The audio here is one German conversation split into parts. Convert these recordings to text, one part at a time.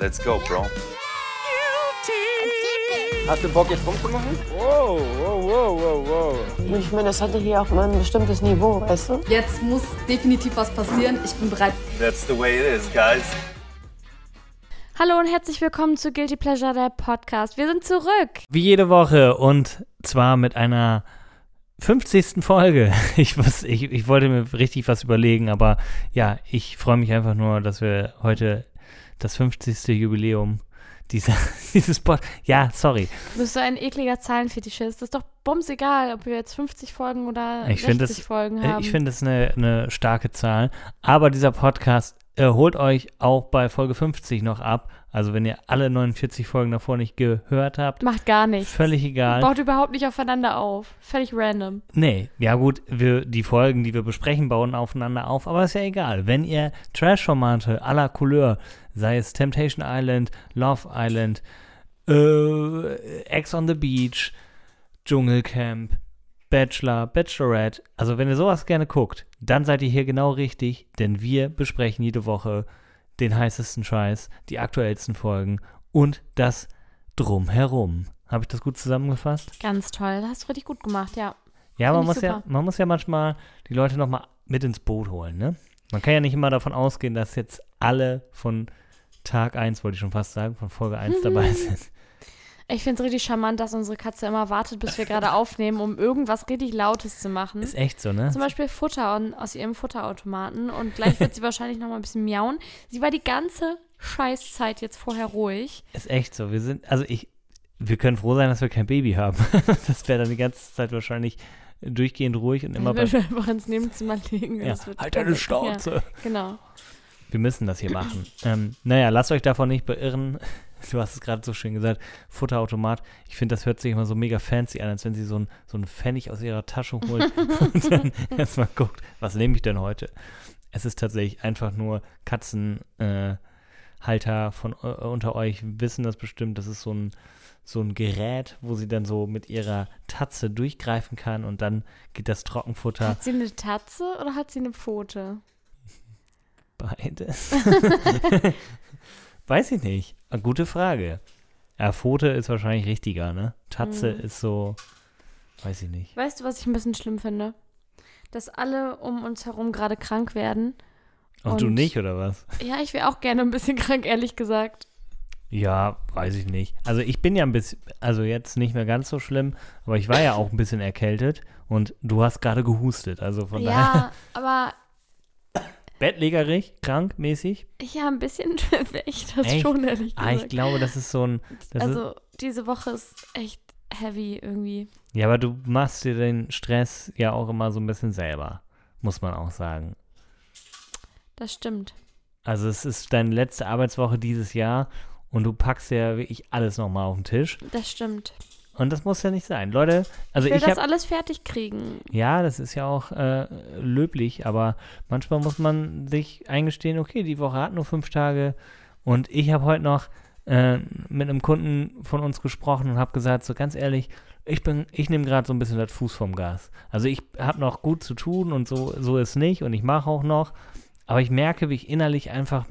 Let's go, bro. Hast du Bock jetzt rumzumachen? Wow, wow, wow, wow, wow. Ich meine, das hatte hier auch mal ein bestimmtes Niveau, weißt du? Jetzt muss definitiv was passieren. Ich bin bereit. That's the way it is, guys. Hallo und herzlich willkommen zu Guilty Pleasure, der Podcast. Wir sind zurück. Wie jede Woche und zwar mit einer 50. Folge. Ich, was, ich, ich wollte mir richtig was überlegen, aber ja, ich freue mich einfach nur, dass wir heute das 50. Jubiläum dieser, dieses Pod. Ja, sorry. Du bist so ein ekliger Zahlenfetischist. Das ist doch bums egal, ob wir jetzt 50 Folgen oder Ich 60 finde das, Folgen äh, haben. ich finde das eine, eine starke Zahl. Aber dieser Podcast äh, holt euch auch bei Folge 50 noch ab. Also wenn ihr alle 49 Folgen davor nicht gehört habt, Macht gar nichts. völlig egal. Baut überhaupt nicht aufeinander auf. Völlig random. Nee, ja gut, wir, die Folgen, die wir besprechen, bauen aufeinander auf, aber ist ja egal. Wenn ihr Trash-Formate à la Couleur, sei es Temptation Island, Love Island, äh, Ex on the Beach, Dschungelcamp, Bachelor, Bachelorette, also wenn ihr sowas gerne guckt, dann seid ihr hier genau richtig, denn wir besprechen jede Woche den heißesten Scheiß, die aktuellsten Folgen und das Drumherum. Habe ich das gut zusammengefasst? Ganz toll. Das hast du richtig gut gemacht, ja. Ja, man Find muss ja, man muss ja manchmal die Leute nochmal mit ins Boot holen, ne? Man kann ja nicht immer davon ausgehen, dass jetzt alle von Tag 1, wollte ich schon fast sagen, von Folge 1 dabei sind. Ich finde es richtig charmant, dass unsere Katze immer wartet, bis wir gerade aufnehmen, um irgendwas richtig Lautes zu machen. Ist echt so, ne? Zum Beispiel Futter und, aus ihrem Futterautomaten. Und gleich wird sie wahrscheinlich noch mal ein bisschen miauen. Sie war die ganze Scheißzeit jetzt vorher ruhig. Ist echt so. Wir sind, also ich, wir können froh sein, dass wir kein Baby haben. das wäre dann die ganze Zeit wahrscheinlich durchgehend ruhig und immer bei. wir einfach ins Nebenzimmer legen. Ja, halt deine Schnauze. Ja, genau. Wir müssen das hier machen. ähm, naja, lasst euch davon nicht beirren. Du hast es gerade so schön gesagt, Futterautomat. Ich finde, das hört sich immer so mega fancy an, als wenn sie so ein, so einen Pfennig aus ihrer Tasche holt und dann erstmal guckt, was nehme ich denn heute? Es ist tatsächlich einfach nur Katzenhalter äh, von äh, unter euch wissen das bestimmt. Das ist so ein, so ein Gerät, wo sie dann so mit ihrer Tatze durchgreifen kann und dann geht das Trockenfutter Hat sie eine Tatze oder hat sie eine Pfote? Beides. Weiß ich nicht. Eine gute Frage. Ja, Pfote ist wahrscheinlich richtiger, ne? Tatze Mhm. ist so, weiß ich nicht. Weißt du, was ich ein bisschen schlimm finde? Dass alle um uns herum gerade krank werden. Und, du Und- nicht, oder was? Ja, ich wäre auch gerne ein bisschen krank, ehrlich gesagt. Ja, weiß ich nicht. Also ich bin ja ein bisschen, also jetzt nicht mehr ganz so schlimm, aber ich war ja auch ein bisschen erkältet und du hast gerade gehustet. Also von daher, Ja, aber bettlägerig, krank, mäßig. ja, ein bisschen wäre ich das Echt? schon, ehrlich Ah, ich gesagt. glaube, das ist so ein, das ist, also, diese Woche ist echt heavy irgendwie. ja, aber du machst dir den Stress ja auch immer so ein bisschen selber, muss man auch sagen. Das stimmt. Also es ist deine letzte Arbeitswoche dieses Jahr und du packst ja wirklich alles nochmal auf den Tisch. Das stimmt. Und das muss ja nicht sein. Leute, also ich will ich, das habe... alles fertig kriegen. Ja, das ist ja auch äh, löblich, aber manchmal muss man sich eingestehen, okay, die Woche hat nur fünf Tage und ich habe heute noch äh, mit einem Kunden von uns gesprochen und habe gesagt, so ganz ehrlich, ich bin, ich nehme gerade so ein bisschen das Fuß vom Gas. Also ich habe noch gut zu tun und so, so ist nicht und ich mache auch noch, aber ich merke, wie ich innerlich einfach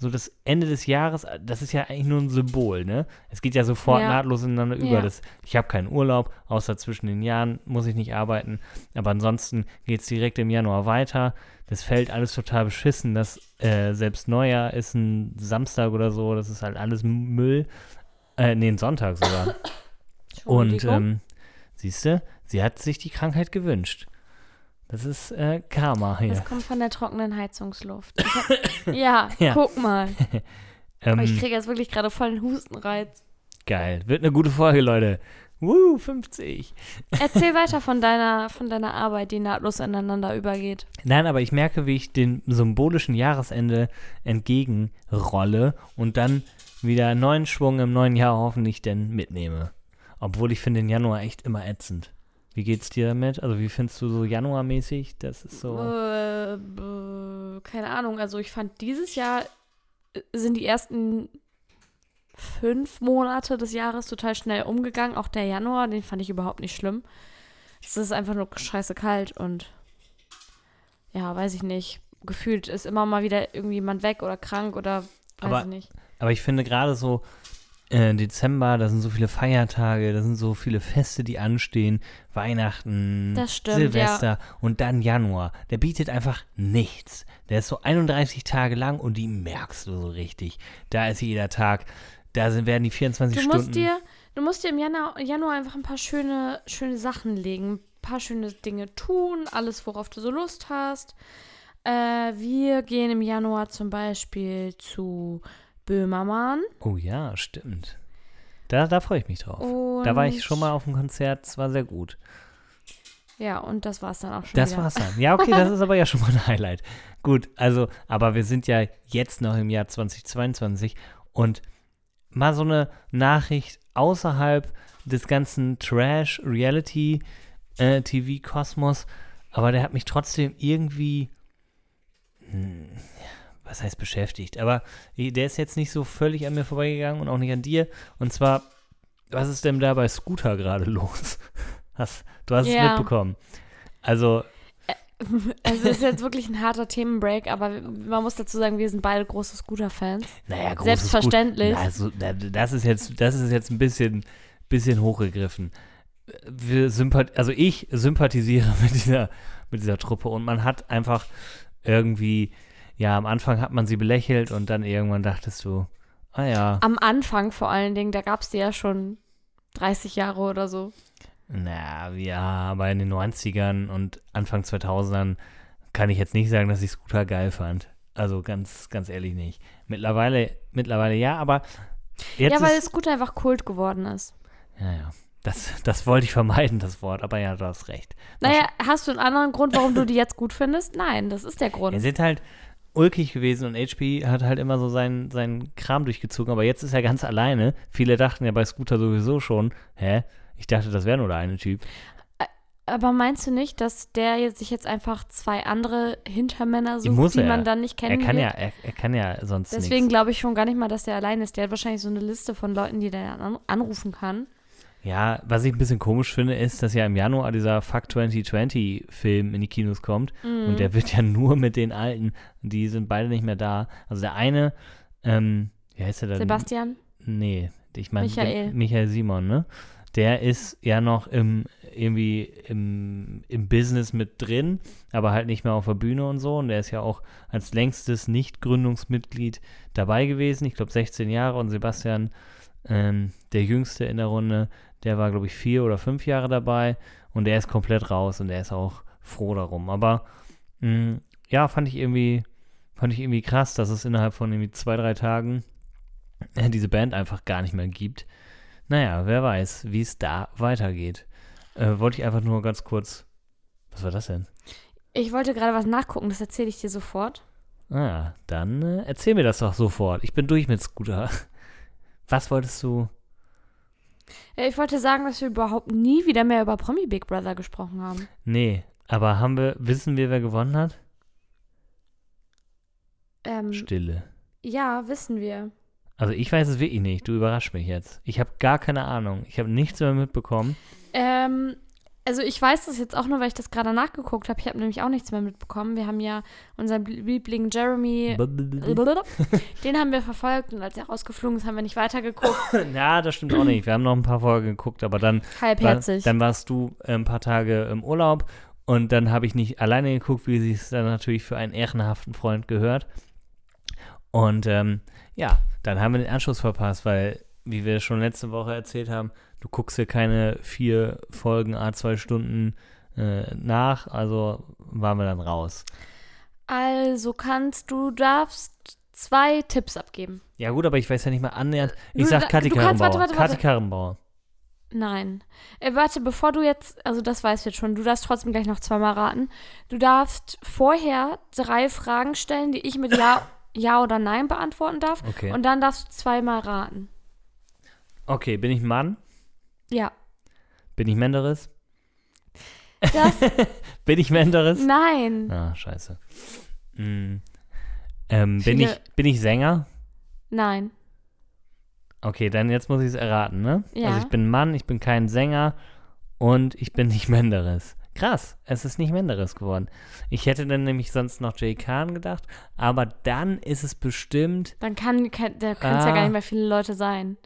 so das Ende des Jahres, das ist ja eigentlich nur ein Symbol, ne? Es geht ja sofort Ja. nahtlos ineinander über. Ja. Das, ich habe keinen Urlaub, außer zwischen den Jahren muss ich nicht arbeiten. Aber ansonsten geht es direkt im Januar weiter. Das fällt alles total beschissen. Das äh, selbst Neujahr ist ein Samstag oder so. Das ist halt alles Müll. Äh, nee, ein Sonntag sogar. Und ähm, siehst du, sie hat sich die Krankheit gewünscht. Das ist äh, Karma hier. das kommt von der trockenen Heizungsluft. Hab, ja, Ja. guck mal. Ähm, Aber ich kriege jetzt wirklich gerade voll den Hustenreiz. geil. Wird eine gute Folge, Leute. Woo, 50. Erzähl weiter von deiner, von deiner Arbeit, die nahtlos ineinander übergeht. Nein, aber ich merke, wie ich dem symbolischen Jahresende entgegenrolle und dann wieder neuen Schwung im neuen Jahr hoffentlich denn mitnehme. Obwohl ich finde den Januar echt immer ätzend. Wie geht's dir damit? Also wie findest du so Januarmäßig? Das ist so. Äh, äh, keine Ahnung, also ich fand dieses Jahr äh, sind die ersten fünf Monate des Jahres total schnell umgegangen. Auch der Januar, den fand ich überhaupt nicht schlimm. Es ist einfach nur scheiße kalt und ja, weiß ich nicht. Gefühlt ist immer mal wieder irgendwie jemand weg oder krank oder weiß Aber- ich nicht. Aber ich finde gerade so äh, Dezember, da sind so viele Feiertage, da sind so viele Feste, die anstehen. Weihnachten, stimmt, Silvester und dann Januar. Der bietet einfach nichts. Der ist so 31 Tage lang und die merkst du so richtig. Da ist jeder Tag, da sind, werden die 24 Du Stunden. musst dir, du musst dir im Januar, Januar einfach ein paar schöne, schöne Sachen legen, ein paar schöne Dinge tun, alles, worauf du so Lust hast. Äh, wir gehen im Januar zum Beispiel zu Böhmermann. oh ja, stimmt. Da, da freue ich mich drauf. Da war ich Und- schon mal auf dem Konzert, es war sehr gut. Ja, und das war's dann auch schon Das wieder. war's dann. Ja, okay, das ist aber ja schon mal ein Highlight. Gut, also, aber wir sind ja jetzt noch im Jahr 2022 und mal so eine Nachricht außerhalb des ganzen Trash-Reality-TV-Kosmos, aber der hat mich trotzdem irgendwie, hm, was heißt beschäftigt, aber der ist jetzt nicht so völlig an mir vorbeigegangen und auch nicht an dir. Und zwar, was ist denn da bei Scooter gerade los? Hast, du hast es Ja. mitbekommen. Also, Es ist jetzt wirklich ein harter Themenbreak, aber man muss dazu sagen, wir sind beide große Scooter-Fans. naja, großes Selbstverständlich. Gut. Na, so, na, das ist jetzt, das ist jetzt ein bisschen, bisschen hochgegriffen. Wir sympath also ich sympathisiere mit dieser, mit dieser Truppe und man hat einfach irgendwie, ja, am Anfang hat man sie belächelt und dann irgendwann dachtest du, ah ja, Am Anfang vor allen Dingen, da gab es die ja schon 30 Jahre oder so. na, ja, aber in den 90ern und Anfang 2000ern kann ich jetzt nicht sagen, dass ich Scooter geil fand. Also ganz, ganz ehrlich nicht. Mittlerweile, mittlerweile ja, aber jetzt ja, weil ist, Scooter einfach Kult geworden ist. Ja, ja. Das, das wollte ich vermeiden, das Wort, aber ja, du hast recht. Naja, hast du einen anderen Grund, warum du die jetzt gut findest? Nein, das ist der Wir Grund. sind halt ulkig gewesen und HP hat halt immer so seinen, seinen Kram durchgezogen, aber jetzt ist er ganz alleine. Viele dachten ja bei Scooter sowieso schon, hä? Ich dachte, das wäre nur der eine Typ. Aber meinst du nicht, dass der sich jetzt einfach zwei andere Hintermänner sucht, die er. man dann nicht Er kennen kann wird? ja, er, er kann ja sonst Deswegen glaube ich schon gar nicht mal, dass der allein ist. Der hat wahrscheinlich so eine Liste von Leuten, die der an anrufen kann. Ja, was ich ein bisschen komisch finde, ist, dass ja im Januar dieser Fuck 2020 Film in die Kinos kommt Mhm. und der wird ja nur mit den Alten, die sind beide nicht mehr da. Also der eine, ähm, wie heißt der denn? Sebastian? Nee, ich meine Michael. Michael Simon, ne? Der ist ja noch im irgendwie im, im Business mit drin, aber halt nicht mehr auf der Bühne und so. Und der ist ja auch als längstes Nicht-Gründungsmitglied dabei gewesen. Ich glaube 16 Jahre und Sebastian, ähm, der Jüngste in der Runde, der war, glaube ich, vier oder fünf Jahre dabei und der ist komplett raus und der ist auch froh darum. Aber mh, ja, fand ich irgendwie, fand ich irgendwie krass, dass es innerhalb von irgendwie zwei, drei Tagen diese Band einfach gar nicht mehr gibt. Naja, wer weiß, wie es da weitergeht. Äh, wollte ich einfach nur ganz kurz. Was war das denn? Ich wollte gerade was nachgucken, das erzähle ich dir sofort. Ah, dann äh, erzähl mir das doch sofort. Ich bin durch mit Scooter. Was wolltest du? Ja, Ich wollte sagen, dass wir überhaupt nie wieder mehr über Promi Big Brother gesprochen haben. Nee, aber haben wir, wissen wir, wer gewonnen hat? Ähm, Stille. ja, wissen wir. Also ich weiß es wirklich nicht. Du überraschst mich jetzt. Ich habe gar keine Ahnung. Ich habe nichts mehr mitbekommen. Ähm, also ich weiß das jetzt auch nur, weil ich das gerade nachgeguckt habe. Ich habe nämlich auch nichts mehr mitbekommen. Wir haben ja unseren Liebling Jeremy, den haben wir verfolgt und als er rausgeflogen ist, haben wir nicht weitergeguckt. Ja, das stimmt auch nicht. Wir haben noch ein paar Folgen geguckt, aber dann war, Halbherzig. dann warst du äh, ein paar Tage im Urlaub und dann habe ich nicht alleine geguckt, wie sich es dann natürlich für einen ehrenhaften Freund gehört. Und ähm, ja, dann haben wir den Anschluss verpasst, weil, wie wir schon letzte Woche erzählt haben, du guckst dir keine vier Folgen a zwei Stunden äh, nach, also waren wir dann raus. Also kannst du darfst zwei Tipps abgeben. Ja gut, aber ich weiß ja nicht mal annähernd. Ich Du- sag Kathi. Karrenbauer. Nein. Äh, warte, bevor du jetzt, also das weißt du jetzt schon, du darfst trotzdem gleich noch zweimal raten. Du darfst vorher drei Fragen stellen, die ich mit Ja, ja oder Nein beantworten darf. Okay. Und dann darfst du zweimal raten. Okay, bin ich ein Mann? Ja. Bin ich Menderes? Das, Bin ich Menderes? nein. Ah, scheiße. Mm. Ähm, bin, ich, bin ich Sänger? Nein. Okay, dann jetzt muss ich es erraten, ne? Ja. Also ich bin Mann, ich bin kein Sänger und ich bin nicht Menderes. Krass, es ist nicht Menderes geworden. Ich hätte dann nämlich sonst noch Jay Khan gedacht, aber dann ist es bestimmt Dann kann, kann da können es ja Ah. gar nicht mehr viele Leute sein.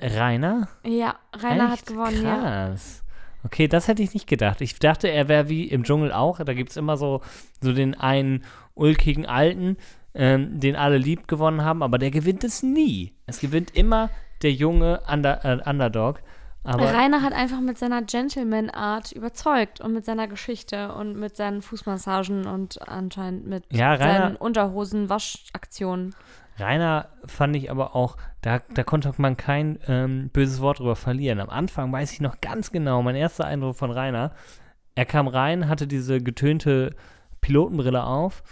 Rainer. Ja, Rainer hat Echt? gewonnen, ja. Krass. Okay, das hätte ich nicht gedacht. Ich dachte, er wäre wie im Dschungel auch. Da gibt es immer so, so den einen ulkigen Alten, ähm, den alle lieb gewonnen haben, aber der gewinnt es nie. Es gewinnt immer der junge Under, äh, Underdog. Aber Rainer hat einfach mit seiner Gentleman-Art überzeugt und mit seiner Geschichte und mit seinen Fußmassagen und anscheinend mit Ja, Rainer- seinen Unterhosen-Waschaktionen. Rainer fand ich aber auch, da, da konnte man kein ähm, böses Wort drüber verlieren. Am Anfang weiß ich noch ganz genau, mein erster Eindruck von Rainer. Er kam rein, hatte diese getönte Pilotenbrille auf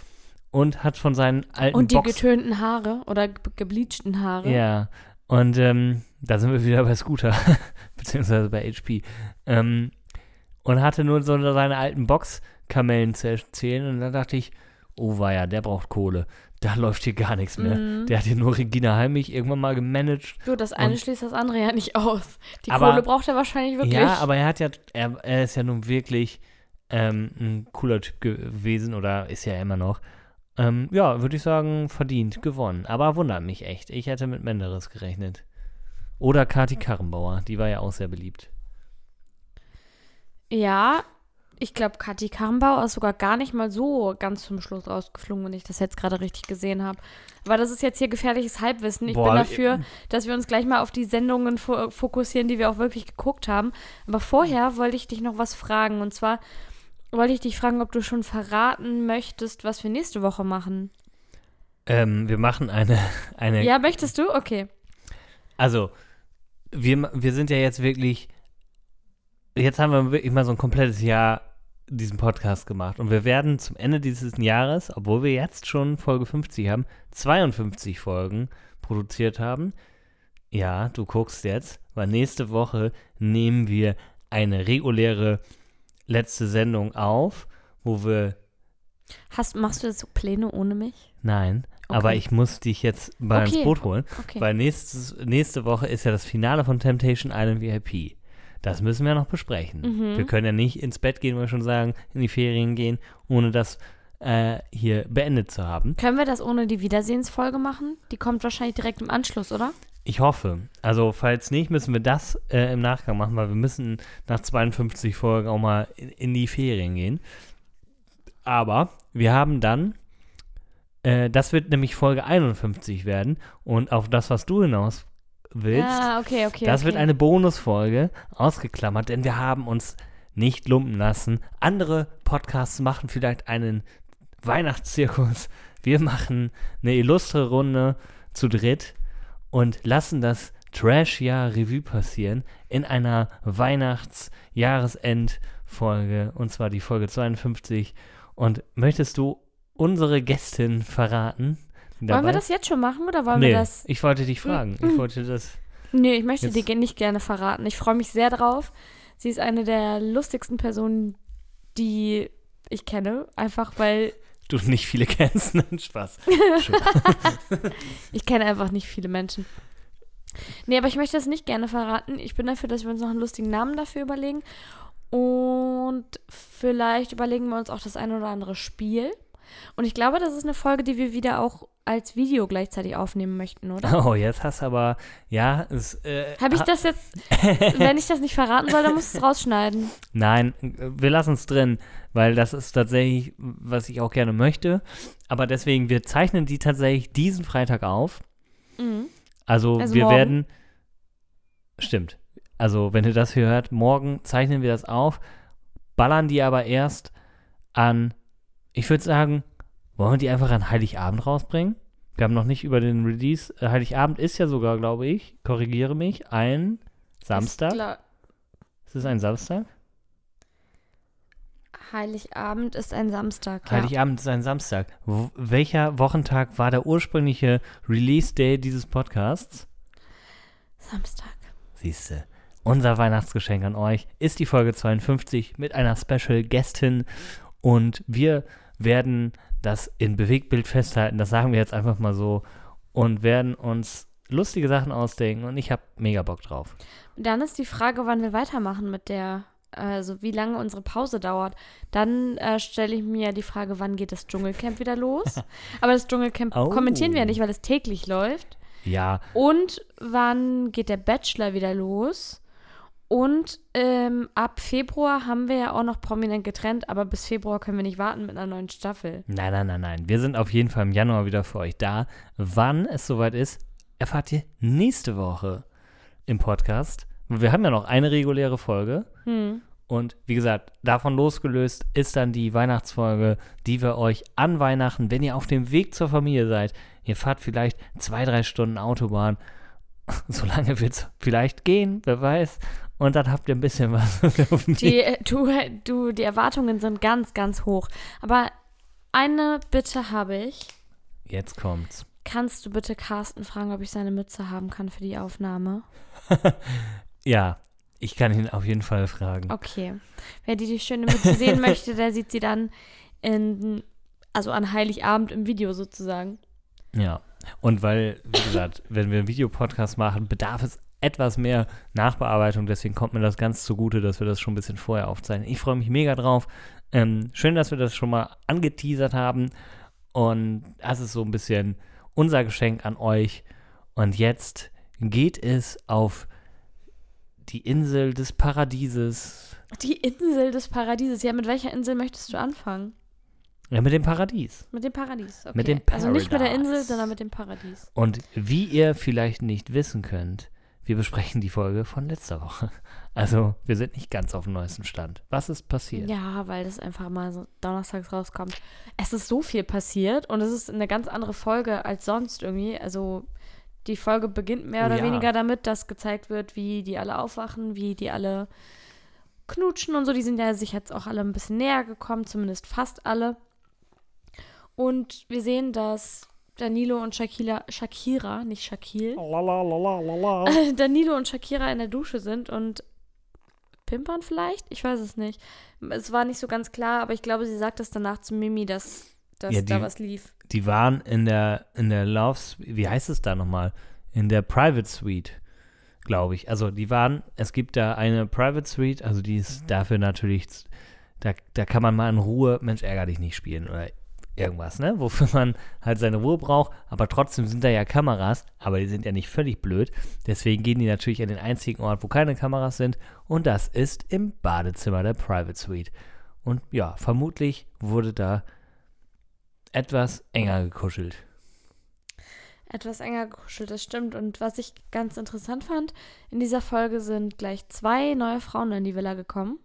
und hat von seinen alten Und die Box getönten Haare oder ge gebleachten Haare. Ja, und ähm, da sind wir wieder bei Scooter, beziehungsweise bei HP. Ähm, und hatte nur so seine alten Boxkamellen zu erzählen und da dachte ich, oh weia, der braucht Kohle. Da läuft hier gar nichts mehr. Mhm. Der hat hier nur Regina Heimich irgendwann mal gemanagt. Du, das eine schließt das andere ja nicht aus. Die Aber- Kohle braucht er wahrscheinlich wirklich. Ja, aber er hat ja, er, er ist ja nun wirklich ähm, ein cooler Typ gewesen oder ist ja immer noch. Ähm, ja, würde ich sagen, verdient gewonnen. Aber wundert mich echt. Ich hätte mit Menderes gerechnet. Oder Kati Karrenbauer, die war ja auch sehr beliebt. Ja, ich glaube, Kathi Karrenbauer ist sogar gar nicht mal so ganz zum Schluss rausgeflogen, wenn ich das jetzt gerade richtig gesehen habe. Aber das ist jetzt hier gefährliches Halbwissen. Ich Boah, bin dafür, dass wir uns gleich mal auf die Sendungen fo fokussieren, die wir auch wirklich geguckt haben. Aber vorher wollte ich dich noch was fragen. Und zwar wollte ich dich fragen, ob du schon verraten möchtest, was wir nächste Woche machen. Ähm, wir machen eine, eine Ja, möchtest du? Okay. Also, wir, wir sind ja jetzt wirklich, jetzt haben wir wirklich mal so ein komplettes Jahr diesen Podcast gemacht. Und wir werden zum Ende dieses Jahres, obwohl wir jetzt schon Folge 50 haben, 52 Folgen produziert haben. Ja, du guckst jetzt, weil nächste Woche nehmen wir eine reguläre letzte Sendung auf, wo wir, Hast, machst du jetzt so Pläne ohne mich? nein, Okay. aber ich muss dich jetzt mal ins Okay. Boot holen. Okay. Weil nächstes, nächste Woche ist ja das Finale von Temptation Island VIP. Das müssen wir noch besprechen. Mhm. Wir können ja nicht ins Bett gehen, wollte ich schon sagen, in die Ferien gehen, ohne das äh, hier beendet zu haben. Können wir das ohne die Wiedersehensfolge machen? Die kommt wahrscheinlich direkt im Anschluss, oder? Ich hoffe. Also, falls nicht, müssen wir das äh, im Nachgang machen, weil wir müssen nach 52 Folgen auch mal in, in die Ferien gehen. Aber wir haben dann, äh, das wird nämlich Folge 51 werden und auf das, was du hinaus willst, Ah, okay, okay. Das okay. wird eine Bonusfolge ausgeklammert, denn wir haben uns nicht lumpen lassen. Andere Podcasts machen vielleicht einen Weihnachtszirkus. Wir machen eine illustre Runde zu dritt und lassen das Trash-Jahr Revue passieren in einer Weihnachts-Jahresend-Folge und zwar die Folge 52. Und möchtest du unsere Gästin verraten? Die Wollen wir dabei- das jetzt schon machen oder wollen nee, wir das? ich wollte dich fragen. Ich wollte das. Nee, ich möchte Jetzt- dir nicht gerne verraten. Ich freue mich sehr drauf. Sie ist eine der lustigsten Personen, die ich kenne. Einfach weil du nicht viele kennst. Nein, Spaß. ich kenne einfach nicht viele Menschen. Nee, aber ich möchte das nicht gerne verraten. Ich bin dafür, dass wir uns noch einen lustigen Namen dafür überlegen. Und vielleicht überlegen wir uns auch das eine oder andere Spiel. Und ich glaube, das ist eine Folge, die wir wieder auch als Video gleichzeitig aufnehmen möchten, oder? Oh, jetzt hast du aber, ja, es, äh, Habe ich das jetzt, wenn ich das nicht verraten soll, dann musst du es rausschneiden. Nein, wir lassen es drin, weil das ist tatsächlich, was ich auch gerne möchte. Aber deswegen, wir zeichnen die tatsächlich diesen Freitag auf. Mhm. Also, Also wir morgen. werden, stimmt. Also, wenn ihr das hier hört, morgen zeichnen wir das auf, ballern die aber erst an, ich würde sagen, wollen wir die einfach an Heiligabend rausbringen? Wir haben noch nicht über den Release. Äh, Heiligabend ist ja sogar, glaube ich, korrigiere mich, ein Samstag. Ist. Ist es ein Samstag? Heiligabend ist ein Samstag. Ja. Heiligabend ist ein Samstag. W welcher Wochentag war der ursprüngliche Release-Day dieses Podcasts? Samstag. Siehste. Unser Weihnachtsgeschenk an euch ist die Folge 52 mit einer Special-Gästin und wir werden das in Bewegtbild festhalten, das sagen wir jetzt einfach mal so und werden uns lustige Sachen ausdenken und ich habe mega Bock drauf. Dann ist die Frage, wann wir weitermachen mit der also wie lange unsere Pause dauert, dann äh, stelle ich mir die Frage, wann geht das Dschungelcamp wieder los? Aber das Dschungelcamp Oh. kommentieren wir ja nicht, weil es täglich läuft. Ja, Und wann geht der Bachelor wieder los? Und ähm, ab Februar haben wir ja auch noch prominent getrennt, aber bis Februar können wir nicht warten mit einer neuen Staffel. nein, nein, nein, nein. Wir sind auf jeden Fall im Januar wieder für euch da. Wann es soweit ist, erfahrt ihr nächste Woche im Podcast. Wir haben ja noch eine reguläre Folge. Hm. Und wie gesagt, davon losgelöst ist dann die Weihnachtsfolge, die wir euch an Weihnachten, wenn ihr auf dem Weg zur Familie seid, ihr fahrt vielleicht zwei, drei Stunden Autobahn, so lange wird es vielleicht gehen, wer weiß. Und dann habt ihr ein bisschen was. auf dem Weg. Die, äh, du, du, die Erwartungen sind ganz, ganz hoch. Aber eine Bitte habe ich. Jetzt kommt's. Kannst du bitte Carsten fragen, ob ich seine Mütze haben kann für die Aufnahme? Ja, ich kann ihn auf jeden Fall fragen. Okay. Wer die, die schöne Mütze sehen möchte, der sieht sie dann in, also an Heiligabend im Video sozusagen. Ja. Und weil, wie gesagt, wenn wir einen Videopodcast machen, bedarf es etwas mehr Nachbearbeitung. Deswegen kommt mir das ganz zugute, dass wir das schon ein bisschen vorher aufzeichnen. Ich freue mich mega drauf. Ähm, schön, dass wir das schon mal angeteasert haben. Und das ist so ein bisschen unser Geschenk an euch. Und jetzt geht es auf die Insel des Paradieses. Die Insel des Paradieses. Ja, mit welcher Insel möchtest du anfangen? Ja, mit dem Paradies. Mit dem Paradies. Okay. Mit dem Also nicht mit der. Insel, sondern mit dem Paradies. Und wie ihr vielleicht nicht wissen könnt, wir besprechen die Folge von letzter Woche. Also, wir sind nicht ganz auf dem neuesten Stand. Was ist passiert? Ja, weil das einfach mal so donnerstags rauskommt. Es ist so viel passiert und es ist eine ganz andere Folge als sonst irgendwie. Also die Folge beginnt mehr Oh oder ja. weniger damit, dass gezeigt wird, wie die alle aufwachen, wie die alle knutschen und so. Die sind ja sich jetzt auch alle ein bisschen näher gekommen, zumindest fast alle. Und wir sehen, dass Danilo und Shakira, Shakira, nicht Shakil, Danilo und Shakira in der Dusche sind und pimpern vielleicht? Ich weiß es nicht. Es war nicht so ganz klar, aber ich glaube, sie sagt es danach zu Mimi, dass, dass Ja, da die- was lief. Die waren in der, in der Love, Suite- wie heißt es da nochmal? In der Private Suite, glaube ich. Also, die waren, es gibt da eine Private Suite, also die ist dafür natürlich, da, da kann man mal in Ruhe, Mensch, ärger dich nicht spielen oder irgendwas, ne? Wofür man halt seine Ruhe braucht, aber trotzdem sind da ja Kameras, aber die sind ja nicht völlig blöd. Deswegen gehen die natürlich an den einzigen Ort, wo keine Kameras sind, und das ist im Badezimmer der Private Suite. Und ja, vermutlich wurde da etwas enger gekuschelt. Etwas enger gekuschelt, das stimmt. Und was ich ganz interessant fand, in dieser Folge sind gleich zwei neue Frauen in die Villa gekommen.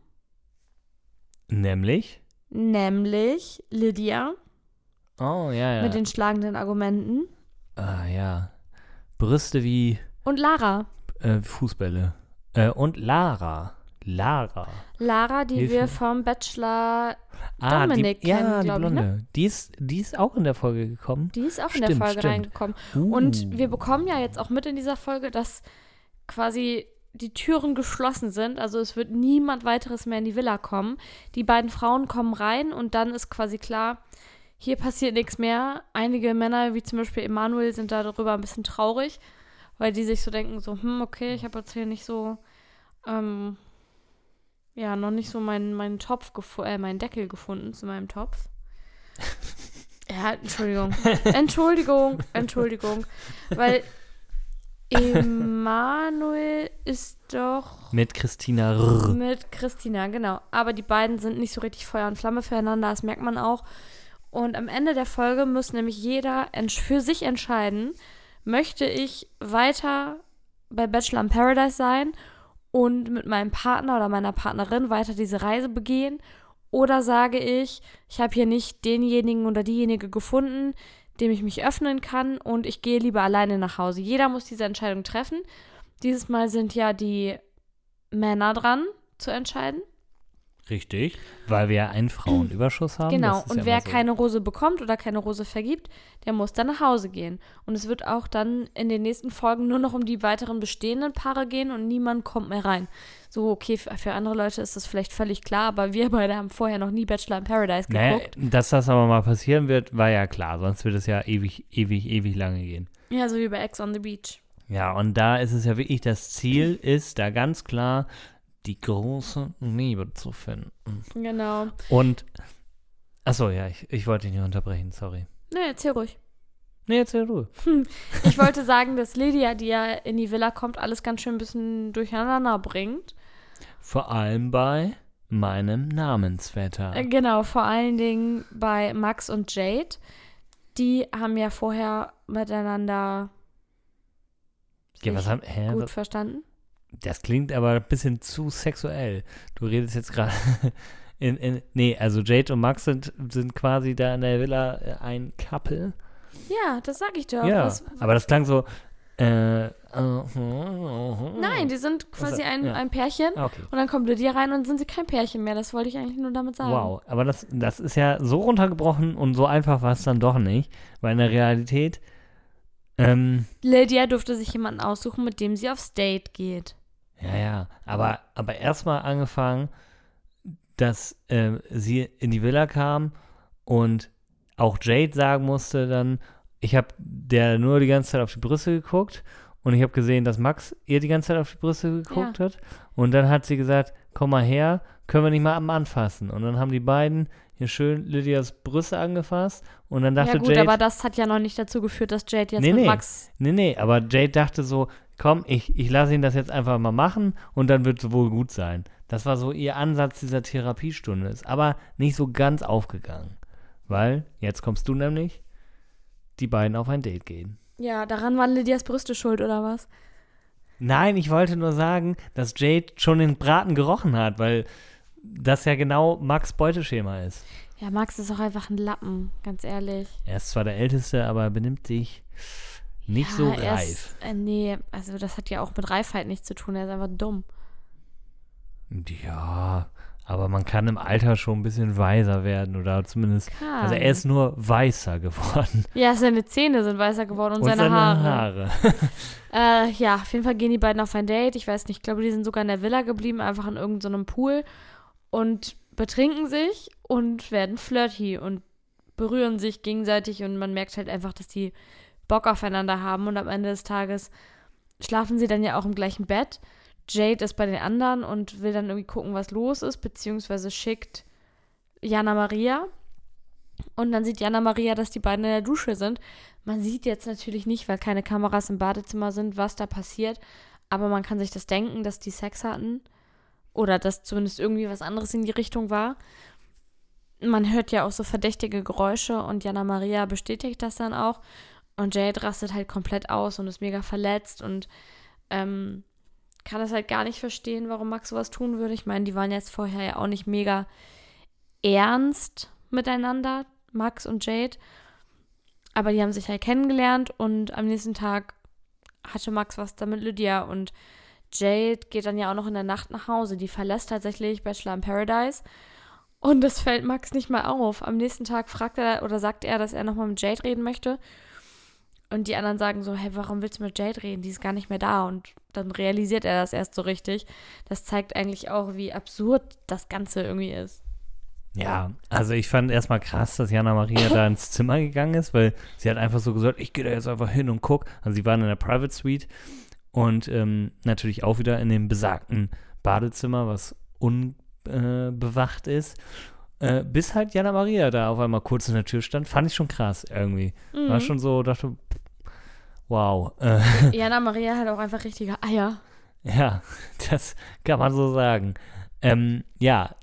Nämlich, Nämlich Lydia oh ja, ja. mit den schlagenden Argumenten ah, ja. Brüste wie und Lara. äh, Fußbälle. Äh, und Lara. Lara. Lara, die Hilf wir mir. vom Bachelor Ah, Dominik die, ja, kennen, die glaub ich, Blonde. ne? Die, ist, die ist auch in der Folge gekommen. Die ist auch in der Stimmt, Folge stimmt. reingekommen. Uh. Und wir bekommen ja jetzt auch mit in dieser Folge, dass quasi die Türen geschlossen sind. Also es wird niemand weiteres mehr in die Villa kommen. Die beiden Frauen kommen rein und dann ist quasi klar, hier passiert nichts mehr. Einige Männer, wie zum Beispiel Emanuel, sind da darüber ein bisschen traurig, weil die sich so denken, so, hm, okay, ich habe jetzt hier nicht so, ähm, ja, noch nicht so meinen, meinen Topf, äh, meinen Deckel gefunden zu meinem Topf. Ja, Entschuldigung. Entschuldigung, Entschuldigung. Weil Emanuel ist doch Mit Christina R. mit Christina, genau. Aber die beiden sind nicht so richtig Feuer und Flamme füreinander, das merkt man auch. Und am Ende der Folge muss nämlich jeder für sich entscheiden, möchte ich weiter bei Bachelor in Paradise sein und mit meinem Partner oder meiner Partnerin weiter diese Reise begehen? Oder sage ich, ich habe hier nicht denjenigen oder diejenige gefunden, dem ich mich öffnen kann und ich gehe lieber alleine nach Hause. Jeder muss diese Entscheidung treffen. Dieses Mal sind ja die Männer dran zu entscheiden. Richtig. Weil wir ja einen Frauenüberschuss haben. genau. Und ja wer so. keine Rose bekommt oder keine Rose vergibt, der muss dann nach Hause gehen. Und es wird auch dann in den nächsten Folgen nur noch um die weiteren bestehenden Paare gehen und niemand kommt mehr rein. So, okay, für andere Leute ist das vielleicht völlig klar, aber wir beide haben vorher noch nie Bachelor in Paradise geguckt. dass das aber mal passieren wird, war ja klar. Sonst wird es ja ewig, ewig, ewig lange gehen. Ja, so wie bei Ex on the Beach. Ja, und da ist es ja wirklich, das Ziel ist da ganz klar, die große Liebe zu finden. Genau. Und, achso, ja, ich, ich wollte dich nicht unterbrechen, sorry. Ne, erzähl ruhig. Nee, erzähl du. Ich wollte sagen, dass Lydia, die ja in die Villa kommt, alles ganz schön ein bisschen durcheinander bringt. Vor allem bei meinem Namensvetter. Äh, Genau, vor allen Dingen bei Max und Jade. Die haben ja vorher miteinander Ja, was haben, hä, gut was, verstanden. Das klingt aber ein bisschen zu sexuell. Du redest jetzt gerade in, in, nee, also Jade und Max sind, sind quasi da in der Villa äh, ein Couple. Ja, das sag ich doch. ja, Was, aber das klang so, äh, äh, nein, die sind quasi ein, ja. ein Pärchen. Ah, okay. Und dann kommt Lydia rein und sind sie kein Pärchen mehr. Das wollte ich eigentlich nur damit sagen. Wow, aber das, das ist ja so runtergebrochen und so einfach war es dann doch nicht, weil in der Realität, ähm, Lydia durfte sich jemanden aussuchen, mit dem sie aufs Date geht. Ja, ja, aber, aber erstmal angefangen, dass ähm, sie in die Villa kam und auch Jade sagen musste dann, ich habe der nur die ganze Zeit auf die Brüste geguckt und ich habe gesehen, dass Max ihr die ganze Zeit auf die Brüste geguckt hat und dann hat sie gesagt, komm mal her, können wir nicht mal am anfassen und dann haben die beiden hier schön Lydias Brüste angefasst und dann dachte ja gut, Jade, aber das hat ja noch nicht dazu geführt, dass Jade jetzt Nee, mit nee. Max. Nee, nee, aber Jade dachte so, komm, ich, ich lasse ihn das jetzt einfach mal machen und dann wird es wohl gut sein. Das war so ihr Ansatz dieser Therapiestunde. Ist aber nicht so ganz aufgegangen. Weil, jetzt kommst du nämlich, die beiden auf ein Date gehen. Ja, daran waren Lydias Brüste schuld, oder was? Nein, ich wollte nur sagen, dass Jade schon den Braten gerochen hat, weil das ja genau Max Beuteschema ist. Ja, Max ist auch einfach ein Lappen, ganz ehrlich. Er ist zwar der Älteste, aber er benimmt sich nicht so er reif. Ist, äh, nee, also das hat ja auch mit Reifheit nichts zu tun. Er ist einfach dumm. Ja, aber man kann im Alter schon ein bisschen weiser werden oder zumindest. Kann. Also er ist nur weißer geworden. Ja, seine Zähne sind weißer geworden und, seine, Haare. Äh, ja, auf jeden Fall gehen die beiden auf ein Date. Ich weiß nicht, ich glaube, die sind sogar in der Villa geblieben, einfach in irgendeinem Pool und betrinken sich und werden flirty und berühren sich gegenseitig und man merkt halt einfach, dass die Bock aufeinander haben und am Ende des Tages schlafen sie dann ja auch im gleichen Bett. Jade ist bei den anderen und will dann irgendwie gucken, was los ist, beziehungsweise schickt Jana Maria. Und dann sieht Jana Maria, dass die beiden in der Dusche sind. Man sieht jetzt natürlich nicht, weil keine Kameras im Badezimmer sind, was da passiert. Aber man kann sich das denken, dass die Sex hatten. Oder dass zumindest irgendwie was anderes in die Richtung war. Man hört ja auch so verdächtige Geräusche und Jana Maria bestätigt das dann auch. Und Jade rastet halt komplett aus und ist mega verletzt und ähm, kann das halt gar nicht verstehen, warum Max sowas tun würde. Ich meine, die waren jetzt vorher ja auch nicht mega ernst miteinander, Max und Jade. Aber die haben sich halt kennengelernt und am nächsten Tag hatte Max was da mit Lydia und Jade geht dann ja auch noch in der Nacht nach Hause. Die verlässt tatsächlich Bachelor in Paradise und das fällt Max nicht mal auf. Am nächsten Tag fragt er oder sagt er, dass er nochmal mit Jade reden möchte. Und die anderen sagen so, hey, warum willst du mit Jade reden? Die ist gar nicht mehr da. Und dann realisiert er das erst so richtig. Das zeigt eigentlich auch, wie absurd das Ganze irgendwie ist. Ja, also ich fand erstmal krass, dass Jana Maria da ins Zimmer gegangen ist, weil sie hat einfach so gesagt, ich gehe da jetzt einfach hin und guck. Also sie waren in der Private Suite und ähm, natürlich auch wieder in dem besagten Badezimmer, was unbewacht ist. Äh, bis halt Jana Maria da auf einmal kurz in der Tür stand, fand ich schon krass irgendwie. Mhm. War schon so, dachte, wow. Äh, Jana Maria hat auch einfach richtige Eier. ja, das kann man so sagen. Ähm, ja,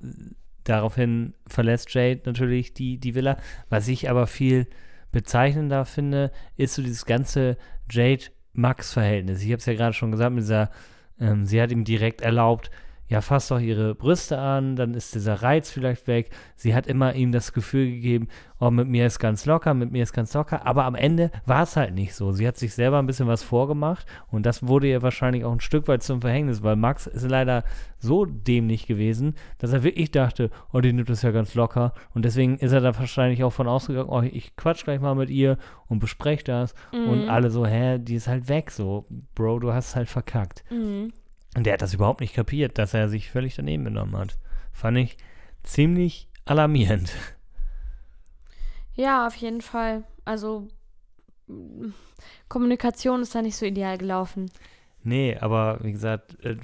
daraufhin verlässt Jade natürlich die, die Villa. Was ich aber viel bezeichnender finde, ist so dieses ganze Jade-Max-Verhältnis. Ich habe es ja gerade schon gesagt, mit dieser, ähm, sie hat ihm direkt erlaubt, ja, fass doch ihre Brüste an, dann ist dieser Reiz vielleicht weg. Sie hat immer ihm das Gefühl gegeben, oh, mit mir ist ganz locker, mit mir ist ganz locker. Aber am Ende war es halt nicht so. Sie hat sich selber ein bisschen was vorgemacht und das wurde ihr wahrscheinlich auch ein Stück weit zum Verhängnis, weil Max ist leider so dämlich gewesen, dass er wirklich dachte, oh, die nimmt das ja ganz locker. Und deswegen ist er da wahrscheinlich auch von ausgegangen, oh, ich quatsch gleich mal mit ihr und bespreche das. Und alle so, hä, die ist halt weg. So, Bro, du hast halt verkackt. Mhm. Und der hat das überhaupt nicht kapiert, dass er sich völlig daneben benommen hat. Fand ich ziemlich alarmierend. Ja, auf jeden Fall. Also mm, Kommunikation ist da nicht so ideal gelaufen. Nee, aber wie gesagt, äh,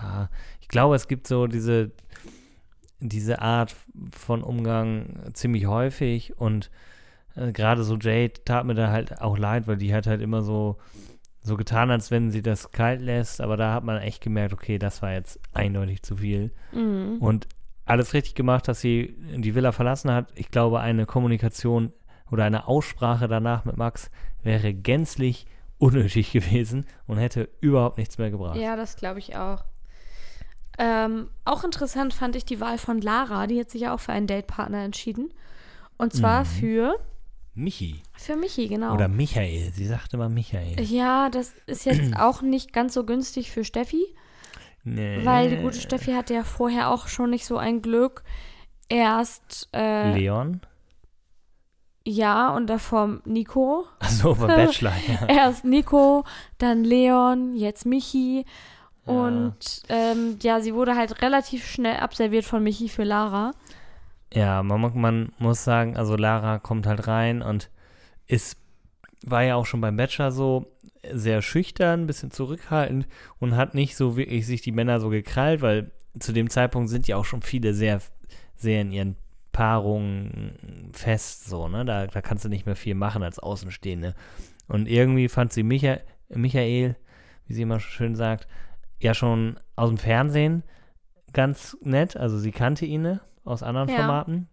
ja, ich ich glaube, es gibt so diese, diese Art von Umgang ziemlich häufig und äh, gerade so Jade tat mir da halt auch leid, weil die hat halt immer so, so getan, als wenn sie das kalt lässt, aber da hat man echt gemerkt, okay, das war jetzt eindeutig zu viel. Mhm. Und alles richtig gemacht, dass sie die Villa verlassen hat. Ich glaube, eine Kommunikation oder eine Aussprache danach mit Max wäre gänzlich unnötig gewesen und hätte überhaupt nichts mehr gebracht. Ja, das glaube ich auch. Ähm, auch interessant fand ich die Wahl von Lara. Die hat sich ja auch für einen Datepartner entschieden. Und zwar Mhm. für, Michi. für Michi, genau. Oder Michael. Sie sagte mal Michael. ja, das ist jetzt auch nicht ganz so günstig für Steffi, Nee. weil die gute Steffi hatte ja vorher auch schon nicht so ein Glück. Erst, äh, Leon? ja, und davor Nico. Achso, beim Bachelor, ja. Erst Nico, dann Leon, jetzt Michi. Und ähm, ja, sie wurde halt relativ schnell abserviert von Michi für Lara. Ja, man, man muss sagen, also Lara kommt halt rein und ist, war ja auch schon beim Bachelor so sehr schüchtern, ein bisschen zurückhaltend und hat nicht so wirklich sich die Männer so gekrallt, weil zu dem Zeitpunkt sind ja auch schon viele sehr, sehr in ihren Paarungen fest, so, ne? Da, da kannst du nicht mehr viel machen als Außenstehende. Und irgendwie fand sie Micha Michael, wie sie immer schön sagt, ja schon aus dem Fernsehen ganz nett. Also sie kannte ihn ne, aus anderen Ja. Formaten.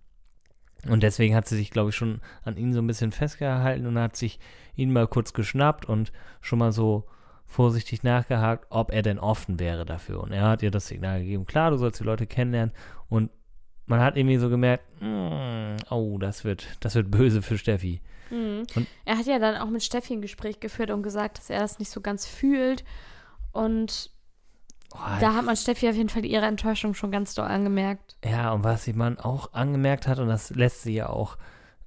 Und deswegen hat sie sich, glaube ich, schon an ihn so ein bisschen festgehalten und hat sich ihn mal kurz geschnappt und schon mal so vorsichtig nachgehakt, ob er denn offen wäre dafür. Und er hat ihr das Signal gegeben, klar, du sollst die Leute kennenlernen. Und man hat irgendwie so gemerkt, mm, oh, das wird, das wird böse für Steffi. Mhm. Und- Er hat ja dann auch mit Steffi ein Gespräch geführt und gesagt, dass er das nicht so ganz fühlt. Und Oh, da hat man Steffi auf jeden Fall ihre Enttäuschung schon ganz doll angemerkt. Ja, und was man auch angemerkt hat, und das lässt sie ja auch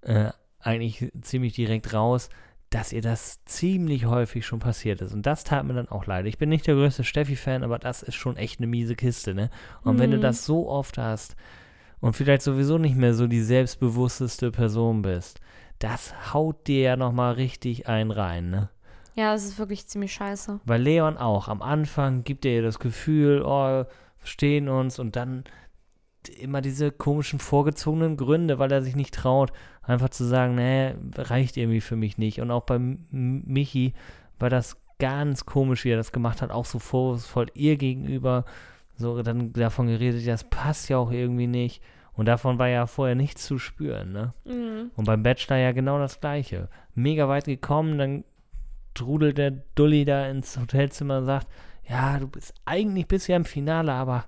äh, eigentlich ziemlich direkt raus, dass ihr das ziemlich häufig schon passiert ist. Und das tat mir dann auch leid. Ich bin nicht der größte Steffi-Fan, aber das ist schon echt eine miese Kiste, ne? Und wenn du Mhm. das so oft hast und vielleicht sowieso nicht mehr so die selbstbewussteste Person bist, das haut dir ja nochmal richtig einen rein, ne? Ja, das ist wirklich ziemlich scheiße. Weil Leon auch. Am Anfang gibt er ihr das Gefühl, oh, verstehen uns und dann immer diese komischen vorgezogenen Gründe, weil er sich nicht traut, einfach zu sagen, nee, reicht irgendwie für mich nicht. Und auch bei Michi war das ganz komisch, wie er das gemacht hat, auch so vorwurfsvoll ihr gegenüber, so dann davon geredet, ja, das passt ja auch irgendwie nicht. Und davon war ja vorher nichts zu spüren, ne? Mhm. Und beim Bachelor ja genau das Gleiche. Mega weit gekommen, dann trudelt der Dulli da ins Hotelzimmer und sagt, ja, du bist eigentlich bisher im Finale, aber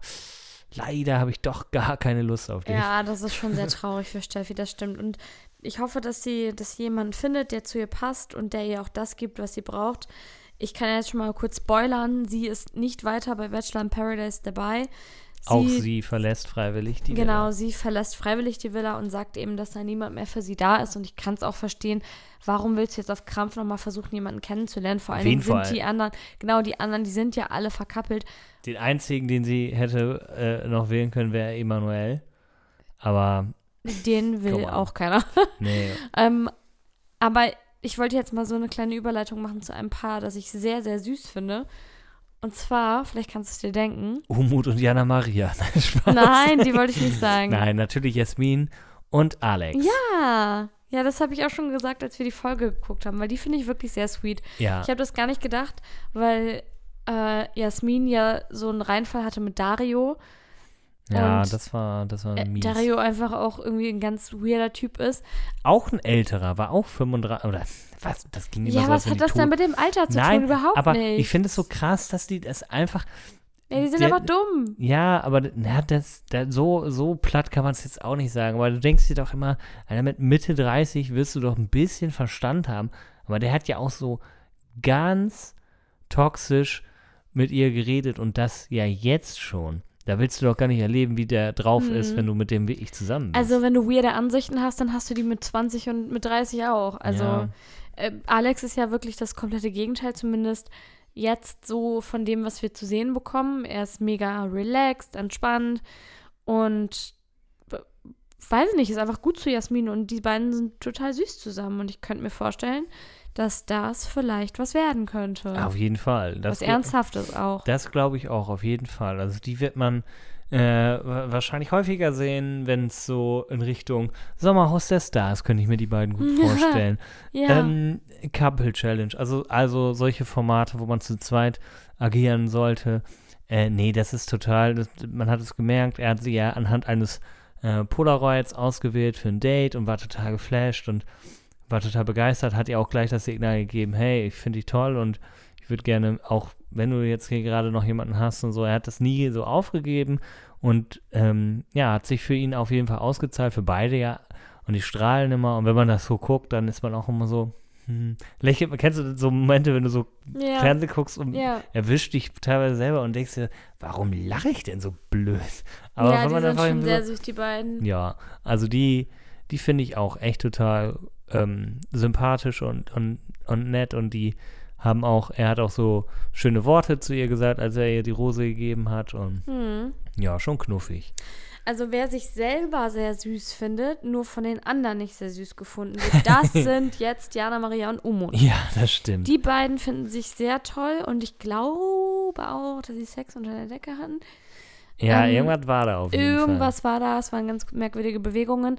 leider habe ich doch gar keine Lust auf dich. Ja, das ist schon sehr traurig für Steffi, das stimmt. Und ich hoffe, dass sie, dass sie jemanden findet, der zu ihr passt und der ihr auch das gibt, was sie braucht. Ich kann jetzt schon mal kurz spoilern. Sie ist nicht weiter bei Bachelor in Paradise dabei. Auch sie verlässt freiwillig die Genau, Villa. sie verlässt freiwillig die Villa und sagt eben, dass da niemand mehr für sie da ist. Und ich kann es auch verstehen, warum willst du jetzt auf Krampf nochmal versuchen, jemanden kennenzulernen? Vor allen Wen sind die anderen, genau, die anderen, die sind ja alle verkappelt. Den einzigen, den sie hätte äh, noch wählen können, wäre Emanuel. Aber Den will auch keiner. nee, ähm, aber ich wollte jetzt mal so eine kleine Überleitung machen zu einem Paar, das ich sehr, sehr süß finde. Und zwar, vielleicht kannst du es dir denken. Umut und Jana Maria. Nein, Spaß. Nein, die wollte ich nicht sagen. Nein, natürlich Jasmin und Alex. Ja, ja, das habe ich auch schon gesagt, als wir die Folge geguckt haben, weil die finde ich wirklich sehr sweet. Ja. Ich habe das gar nicht gedacht, weil äh, Jasmin ja so einen Reinfall hatte mit Dario. Ja, das war, das war Äh, mies. Dario einfach auch irgendwie ein ganz weirder Typ ist. Auch ein älterer, war auch 35, oder was, das ging immer Ja, so, was hat das denn mit dem Alter zu Nein, tun? Überhaupt aber nicht. ich finde es so krass, dass die das einfach, ja, die sind der- einfach dumm. ja, aber na, das, das, so, so platt kann man es jetzt auch nicht sagen, weil du denkst dir doch immer, Alter, mit Mitte 30 wirst du doch ein bisschen Verstand haben, aber der hat ja auch so ganz toxisch mit ihr geredet und das ja jetzt schon. Da willst du doch gar nicht erleben, wie der drauf ist, Mhm. wenn du mit dem wirklich zusammen bist. Also, wenn du weirde Ansichten hast, dann hast du die mit 20 und mit 30 auch. Also, Ja. Äh, Alex ist ja wirklich das komplette Gegenteil, zumindest jetzt so von dem, was wir zu sehen bekommen. Er ist mega relaxed, entspannt und weiß ich nicht, ist einfach gut zu Jasmin und die beiden sind total süß zusammen und ich könnte mir vorstellen, dass das vielleicht was werden könnte. Auf jeden Fall. Das was Ernsthaftes auch. Das glaube ich auch, auf jeden Fall. Also die wird man äh, wa- wahrscheinlich häufiger sehen, wenn es so in Richtung Sommerhaus der Stars, könnte ich mir die beiden gut vorstellen. ja. Ähm, Couple Challenge, also, also solche Formate, wo man zu zweit agieren sollte. Äh, nee, das ist total, das, man hat es gemerkt, er hat sie ja anhand eines äh, Polaroids ausgewählt für ein Date und war total geflasht und war total begeistert, hat ihr auch gleich das Signal gegeben, hey, ich finde dich toll und ich würde gerne auch, wenn du jetzt hier gerade noch jemanden hast und so, er hat das nie so aufgegeben und ähm, ja, hat sich für ihn auf jeden Fall ausgezahlt, für beide ja. Und die strahlen immer und wenn man das so guckt, dann ist man auch immer so, hm, lächelt, kennst du so Momente, wenn du so ja. Fernsehen guckst und ja. erwischt dich teilweise selber und denkst dir, warum lache ich denn so blöd? Aber ja, wenn die man sind einfach schon sehr so, süß, die beiden. ja, also die, die finde ich auch echt total ähm, sympathisch und, und, und nett und die haben auch, er hat auch so schöne Worte zu ihr gesagt, als er ihr die Rose gegeben hat und Hm. ja, schon knuffig. Also wer sich selber sehr süß findet, nur von den anderen nicht sehr süß gefunden wird, das sind jetzt Jana Maria und Umut. Ja, das stimmt. Die beiden finden sich sehr toll und ich glaube auch, dass sie Sex unter der Decke hatten. ja, ähm, irgendwas war da auf jeden Fall. Irgendwas war da, es waren ganz merkwürdige Bewegungen.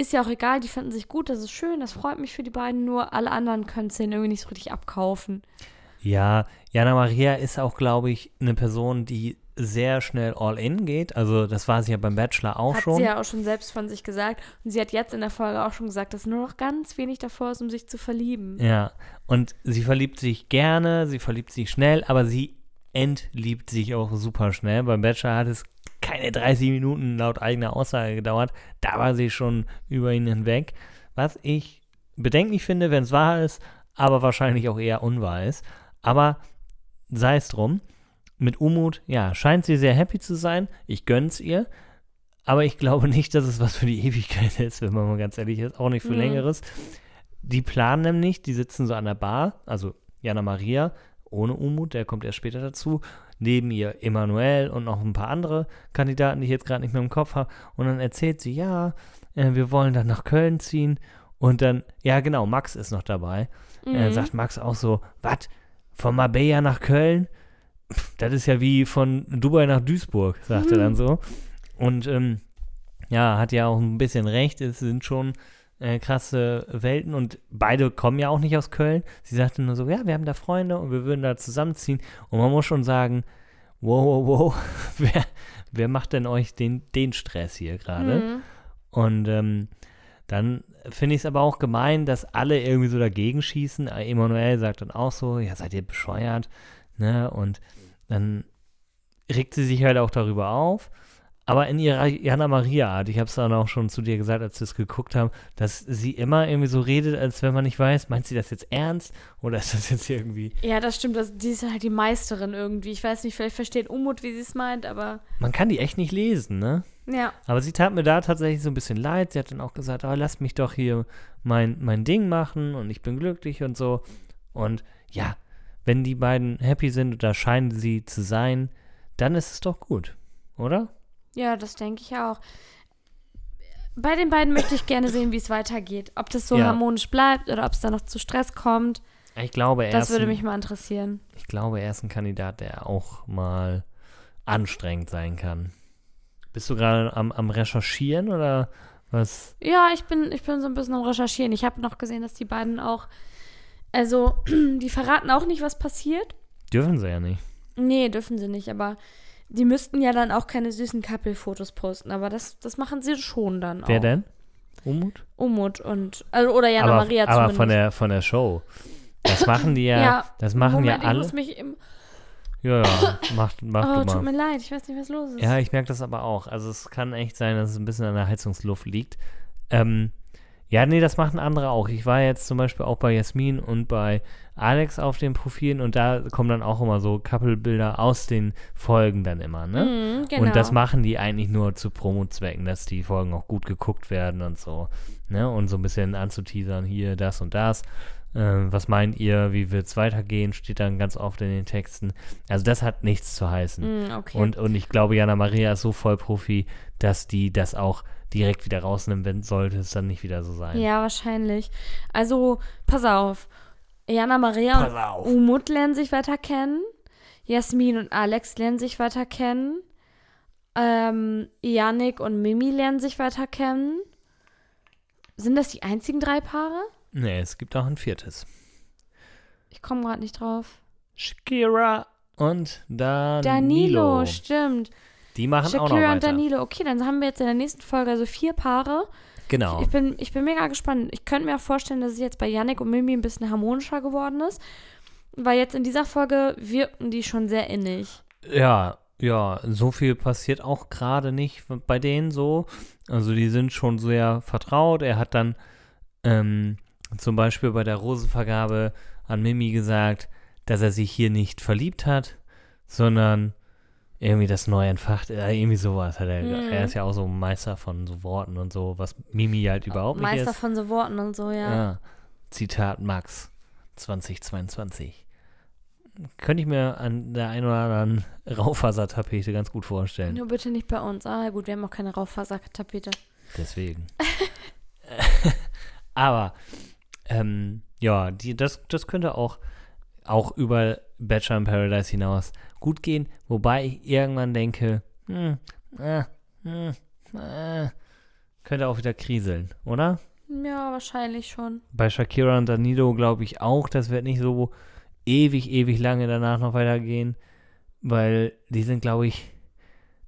Ist ja auch egal, die finden sich gut, das ist schön, das freut mich für die beiden, nur alle anderen können es denen irgendwie nicht so richtig abkaufen. Ja, Jana Maria ist auch, glaube ich, eine Person, die sehr schnell all in geht. Also das war sie ja beim Bachelor auch hat schon. sie ja auch schon selbst von sich gesagt. Und sie hat jetzt in der Folge auch schon gesagt, dass nur noch ganz wenig davor ist, um sich zu verlieben. Ja, und sie verliebt sich gerne, sie verliebt sich schnell, aber sie entliebt sich auch super schnell. Beim Bachelor hat es keine 30 Minuten laut eigener Aussage gedauert. Da war sie schon über ihn hinweg. Was ich bedenklich finde, wenn es wahr ist, aber wahrscheinlich auch eher unwahr ist. Aber sei es drum. Mit Umut, ja, scheint sie sehr happy zu sein. Ich gönn's ihr. Aber ich glaube nicht, dass es was für die Ewigkeit ist, wenn man mal ganz ehrlich ist. Auch nicht für Mhm. längeres. Die planen nämlich, die sitzen so an der Bar, also Jana Maria ohne Umut, der kommt erst später dazu. Neben ihr Emanuel und noch ein paar andere Kandidaten, die ich jetzt gerade nicht mehr im Kopf habe. Und dann erzählt sie, ja, äh, wir wollen dann nach Köln ziehen. Und dann, ja genau, Max ist noch dabei. Äh, Mhm. sagt Max auch so, was, von Marbella nach Köln? Das ist ja wie von Dubai nach Duisburg, sagt er dann so. Und ähm, ja, hat ja auch ein bisschen recht, es sind schon äh, krasse Welten und beide kommen ja auch nicht aus Köln. Sie sagte nur so, ja, wir haben da Freunde und wir würden da zusammenziehen. Und man muss schon sagen, wow, wow, wow, wer, wer macht denn euch den, den Stress hier gerade? Mhm. Und ähm, dann finde ich es aber auch gemein, dass alle irgendwie so dagegen schießen. Emanuel sagt dann auch so, ja, seid ihr bescheuert? Ne? Und dann regt sie sich halt auch darüber auf. Aber in ihrer Jana Maria-Art, ich habe es dann auch schon zu dir gesagt, als wir es geguckt haben, dass sie immer irgendwie so redet, als wenn man nicht weiß, meint sie das jetzt ernst oder ist das jetzt irgendwie. Ja, das stimmt. Das, die ist halt die Meisterin irgendwie. Ich weiß nicht, vielleicht versteht Umut, wie sie es meint, aber Man kann die echt nicht lesen, ne? ja. Aber sie tat mir da tatsächlich so ein bisschen leid. Sie hat dann auch gesagt, oh, lasst mich doch hier mein, mein Ding machen und ich bin glücklich und so. Und ja, wenn die beiden happy sind oder scheinen sie zu sein, dann ist es doch gut, oder? Ja, das denke ich auch. Bei den beiden möchte ich gerne sehen, wie es weitergeht. Ob das so Ja. harmonisch bleibt oder ob es da noch zu Stress kommt. Ich glaube, er Das ist würde ein, mich mal interessieren. ich glaube, er ist ein Kandidat, der auch mal anstrengend sein kann. Bist du gerade am, am Recherchieren oder was? Ja, ich bin, ich bin so ein bisschen am Recherchieren. Ich habe noch gesehen, dass die beiden auch. Also, die verraten auch nicht, was passiert. Dürfen sie ja nicht. Nee, dürfen sie nicht, aber die müssten ja dann auch keine süßen Couple-Fotos posten. Aber das, das machen sie schon dann auch. Wer denn? Umut? Umut und. Also, oder Jana aber Maria aber zumindest. von der, von der Show. Das machen die ja, Ja, das machen Moment, ja alle. Ich muss mich im, Ja, ja, mach, mach oh, du tut mal. mir leid, ich weiß nicht, was los ist. Ja, ich merke das aber auch. Also es kann echt sein, dass es ein bisschen an der Heizungsluft liegt. Ähm, ja, nee, das machen andere auch. Ich war jetzt zum Beispiel auch bei Jasmin und bei Alex auf den Profilen und da kommen dann auch immer so Couple-Bilder aus den Folgen dann immer, ne? Mhm, genau. Und das machen die eigentlich nur zu Promo-Zwecken, dass die Folgen auch gut geguckt werden und so, ne? Und so ein bisschen anzuteasern, hier, das und das. Ähm, was meint ihr, wie wird es weitergehen, steht dann ganz oft in den Texten. Also das hat nichts zu heißen. Mm, okay. Und, und ich glaube, Jana Maria ist so voll Profi, dass die das auch direkt wieder rausnimmt, wenn sollte es dann nicht wieder so sein. ja, wahrscheinlich. Also, pass auf. Jana Maria Pass und Umut lernen sich weiter kennen. Jasmin und Alex lernen sich weiter kennen. Ähm, Yannick und Mimi lernen sich weiter kennen. Sind das die einzigen drei Paare? Nee, es gibt auch ein viertes. Ich komme gerade nicht drauf. Shakira und Danilo. Danilo, stimmt. Die machen auch noch Shakira und weiter. Danilo. Okay, dann haben wir jetzt in der nächsten Folge also vier Paare. Genau. Ich bin, ich bin mega gespannt. Ich könnte mir auch vorstellen, dass es jetzt bei Yannick und Mimi ein bisschen harmonischer geworden ist. Weil jetzt in dieser Folge wirkten die schon sehr innig. Ja, ja, so viel passiert auch gerade nicht bei denen so. Also die sind schon sehr vertraut. Er hat dann ähm, zum Beispiel bei der Rosenvergabe an Mimi gesagt, dass er sich hier nicht verliebt hat, sondern irgendwie das neu entfacht. Äh, irgendwie sowas hat er. Mhm. Er ist ja auch so ein Meister von so Worten und so, was Mimi halt überhaupt nicht Meister ist. von so Worten und so, ja. Ja. Zitat Max 2022. Könnte ich mir an der einen oder anderen Raufasertapete ganz gut vorstellen. Nur bitte nicht bei uns. Ah, gut, wir haben auch keine Raufasertapete. Deswegen. Aber, ähm, ja, die, das, das könnte auch, auch über Bachelor in Paradise hinaus gut gehen. Wobei ich irgendwann denke, hm, äh, hm, äh, könnte auch wieder kriseln, oder? Ja, wahrscheinlich schon. Bei Shakira und Danilo glaube ich auch, das wird nicht so ewig, ewig lange danach noch weitergehen, weil die sind, glaube ich,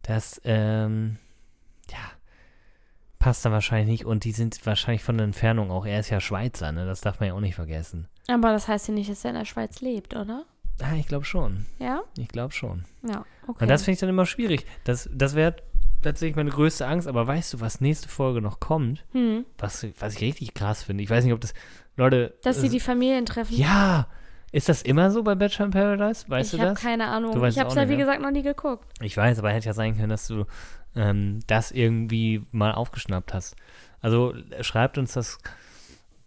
das, ähm, ja, passt dann wahrscheinlich nicht und die sind wahrscheinlich von der Entfernung auch, er ist ja Schweizer, ne, das darf man ja auch nicht vergessen. Aber das heißt ja nicht, dass er in der Schweiz lebt, oder? Ah, ich glaube schon, Ja? ich glaube schon. Ja, okay. Und das finde ich dann immer schwierig. Das, das wäre tatsächlich meine größte Angst, aber weißt du, was nächste Folge noch kommt? hm. Was, was ich richtig krass finde, ich weiß nicht, ob das, Leute. Dass sie äh, die Familien treffen. Ja, ist das immer so bei Bachelor in Paradise? Weißt ich du habe das? keine Ahnung. Du weißt ich habe es ja, wie ne? gesagt, noch nie geguckt. Ich weiß, aber hätte ja sein können, dass du ähm, das irgendwie mal aufgeschnappt hast. Also schreibt uns das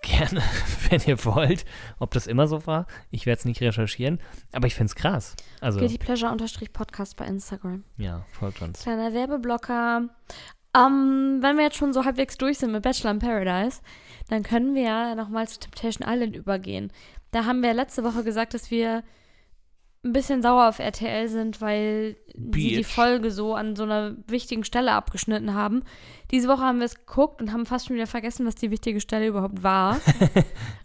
gerne, wenn ihr wollt, ob das immer so war. Ich werde es nicht recherchieren, aber ich finde es krass. Also, Guilty Pleasure-Podcast bei Instagram. ja, folgt uns. Kleiner Werbeblocker. Ähm, wenn wir jetzt schon so halbwegs durch sind mit Bachelor in Paradise, dann können wir ja nochmal zu Temptation Island übergehen. Da haben wir letzte Woche gesagt, dass wir ein bisschen sauer auf RTL sind, weil sie die. Folge so an so einer wichtigen Stelle abgeschnitten haben. Diese Woche haben wir es geguckt und haben fast schon wieder vergessen, was die wichtige Stelle überhaupt war.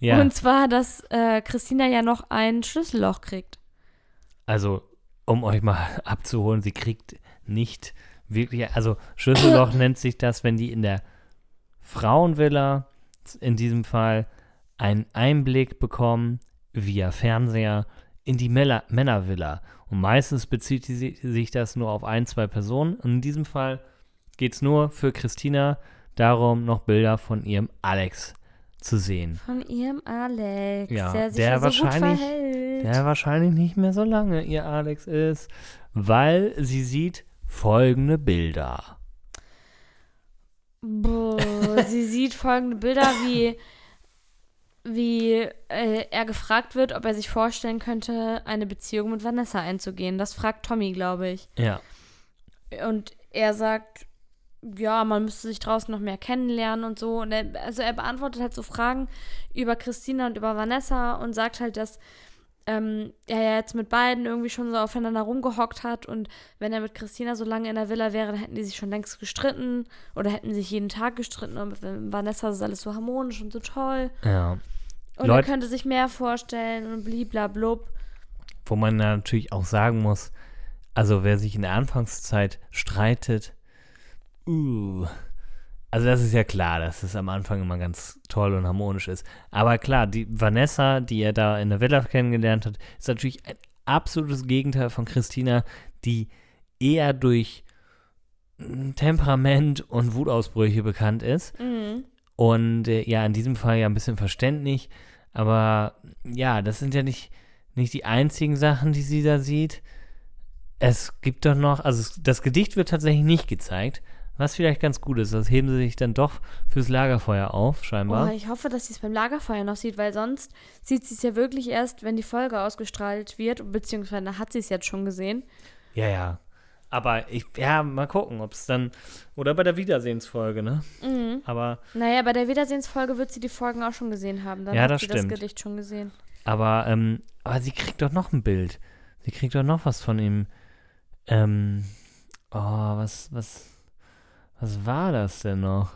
Ja, Und zwar, dass äh, Christina ja noch ein Schlüsselloch kriegt. also, um euch mal abzuholen, sie kriegt nicht wirklich, also Schlüsselloch nennt sich das, wenn die in der Frauenvilla, in diesem Fall, einen Einblick bekommen via Fernseher in die Männer Männervilla. Und meistens bezieht die, si- sich das nur auf ein, zwei Personen. Und in diesem Fall geht es nur für Christina darum, noch Bilder von ihrem Alex zu sehen. Von ihrem Alex, Ja, der sich der ja so gut wahrscheinlich- verhält. der wahrscheinlich nicht mehr so lange ihr Alex ist, weil sie sieht folgende Bilder. Boah, sie sieht folgende Bilder, wie, wie äh, er gefragt wird, ob er sich vorstellen könnte, eine Beziehung mit Vanessa einzugehen. Das fragt Tommy, glaube ich. Ja, Und er sagt, ja, man müsste sich draußen noch mehr kennenlernen und so. Und er, also er beantwortet halt so Fragen über Christina und über Vanessa und sagt halt, dass ähm, er ja jetzt mit beiden irgendwie schon so aufeinander rumgehockt hat und wenn er mit Christina so lange in der Villa wäre, dann hätten die sich schon längst gestritten oder hätten sich jeden Tag gestritten und mit Vanessa ist alles so harmonisch und so toll. ja. Und Leut- er könnte sich mehr vorstellen und bliblablub. Wo man ja natürlich auch sagen muss, also wer sich in der Anfangszeit streitet, uh, also das ist ja klar, dass es am Anfang immer ganz toll und harmonisch ist. Aber klar, die Vanessa, die er da in der Villa kennengelernt hat, ist natürlich ein absolutes Gegenteil von Christina, die eher durch Temperament und Wutausbrüche bekannt ist. Mhm. Und äh, ja, in diesem Fall ja ein bisschen verständlich. Aber ja, das sind ja nicht, nicht die einzigen Sachen, die sie da sieht. Es gibt doch noch, also das Gedicht wird tatsächlich nicht gezeigt, Was vielleicht ganz gut ist, das heben sie sich dann doch fürs Lagerfeuer auf, scheinbar. Oh, ich hoffe, dass sie es beim Lagerfeuer noch sieht, weil sonst sieht sie es ja wirklich erst, wenn die Folge ausgestrahlt wird, beziehungsweise hat sie es jetzt schon gesehen. Ja, ja. Aber ich, ja, mal gucken, ob es dann, oder bei der Wiedersehensfolge, ne? Mhm. Aber, Naja, bei der Wiedersehensfolge wird sie die Folgen auch schon gesehen haben. Dann Ja, hat das sie stimmt. das Gedicht schon gesehen. aber, ähm, aber sie kriegt doch noch ein Bild. Sie kriegt doch noch was von ihm. Ähm, oh, was, was, was war das denn noch?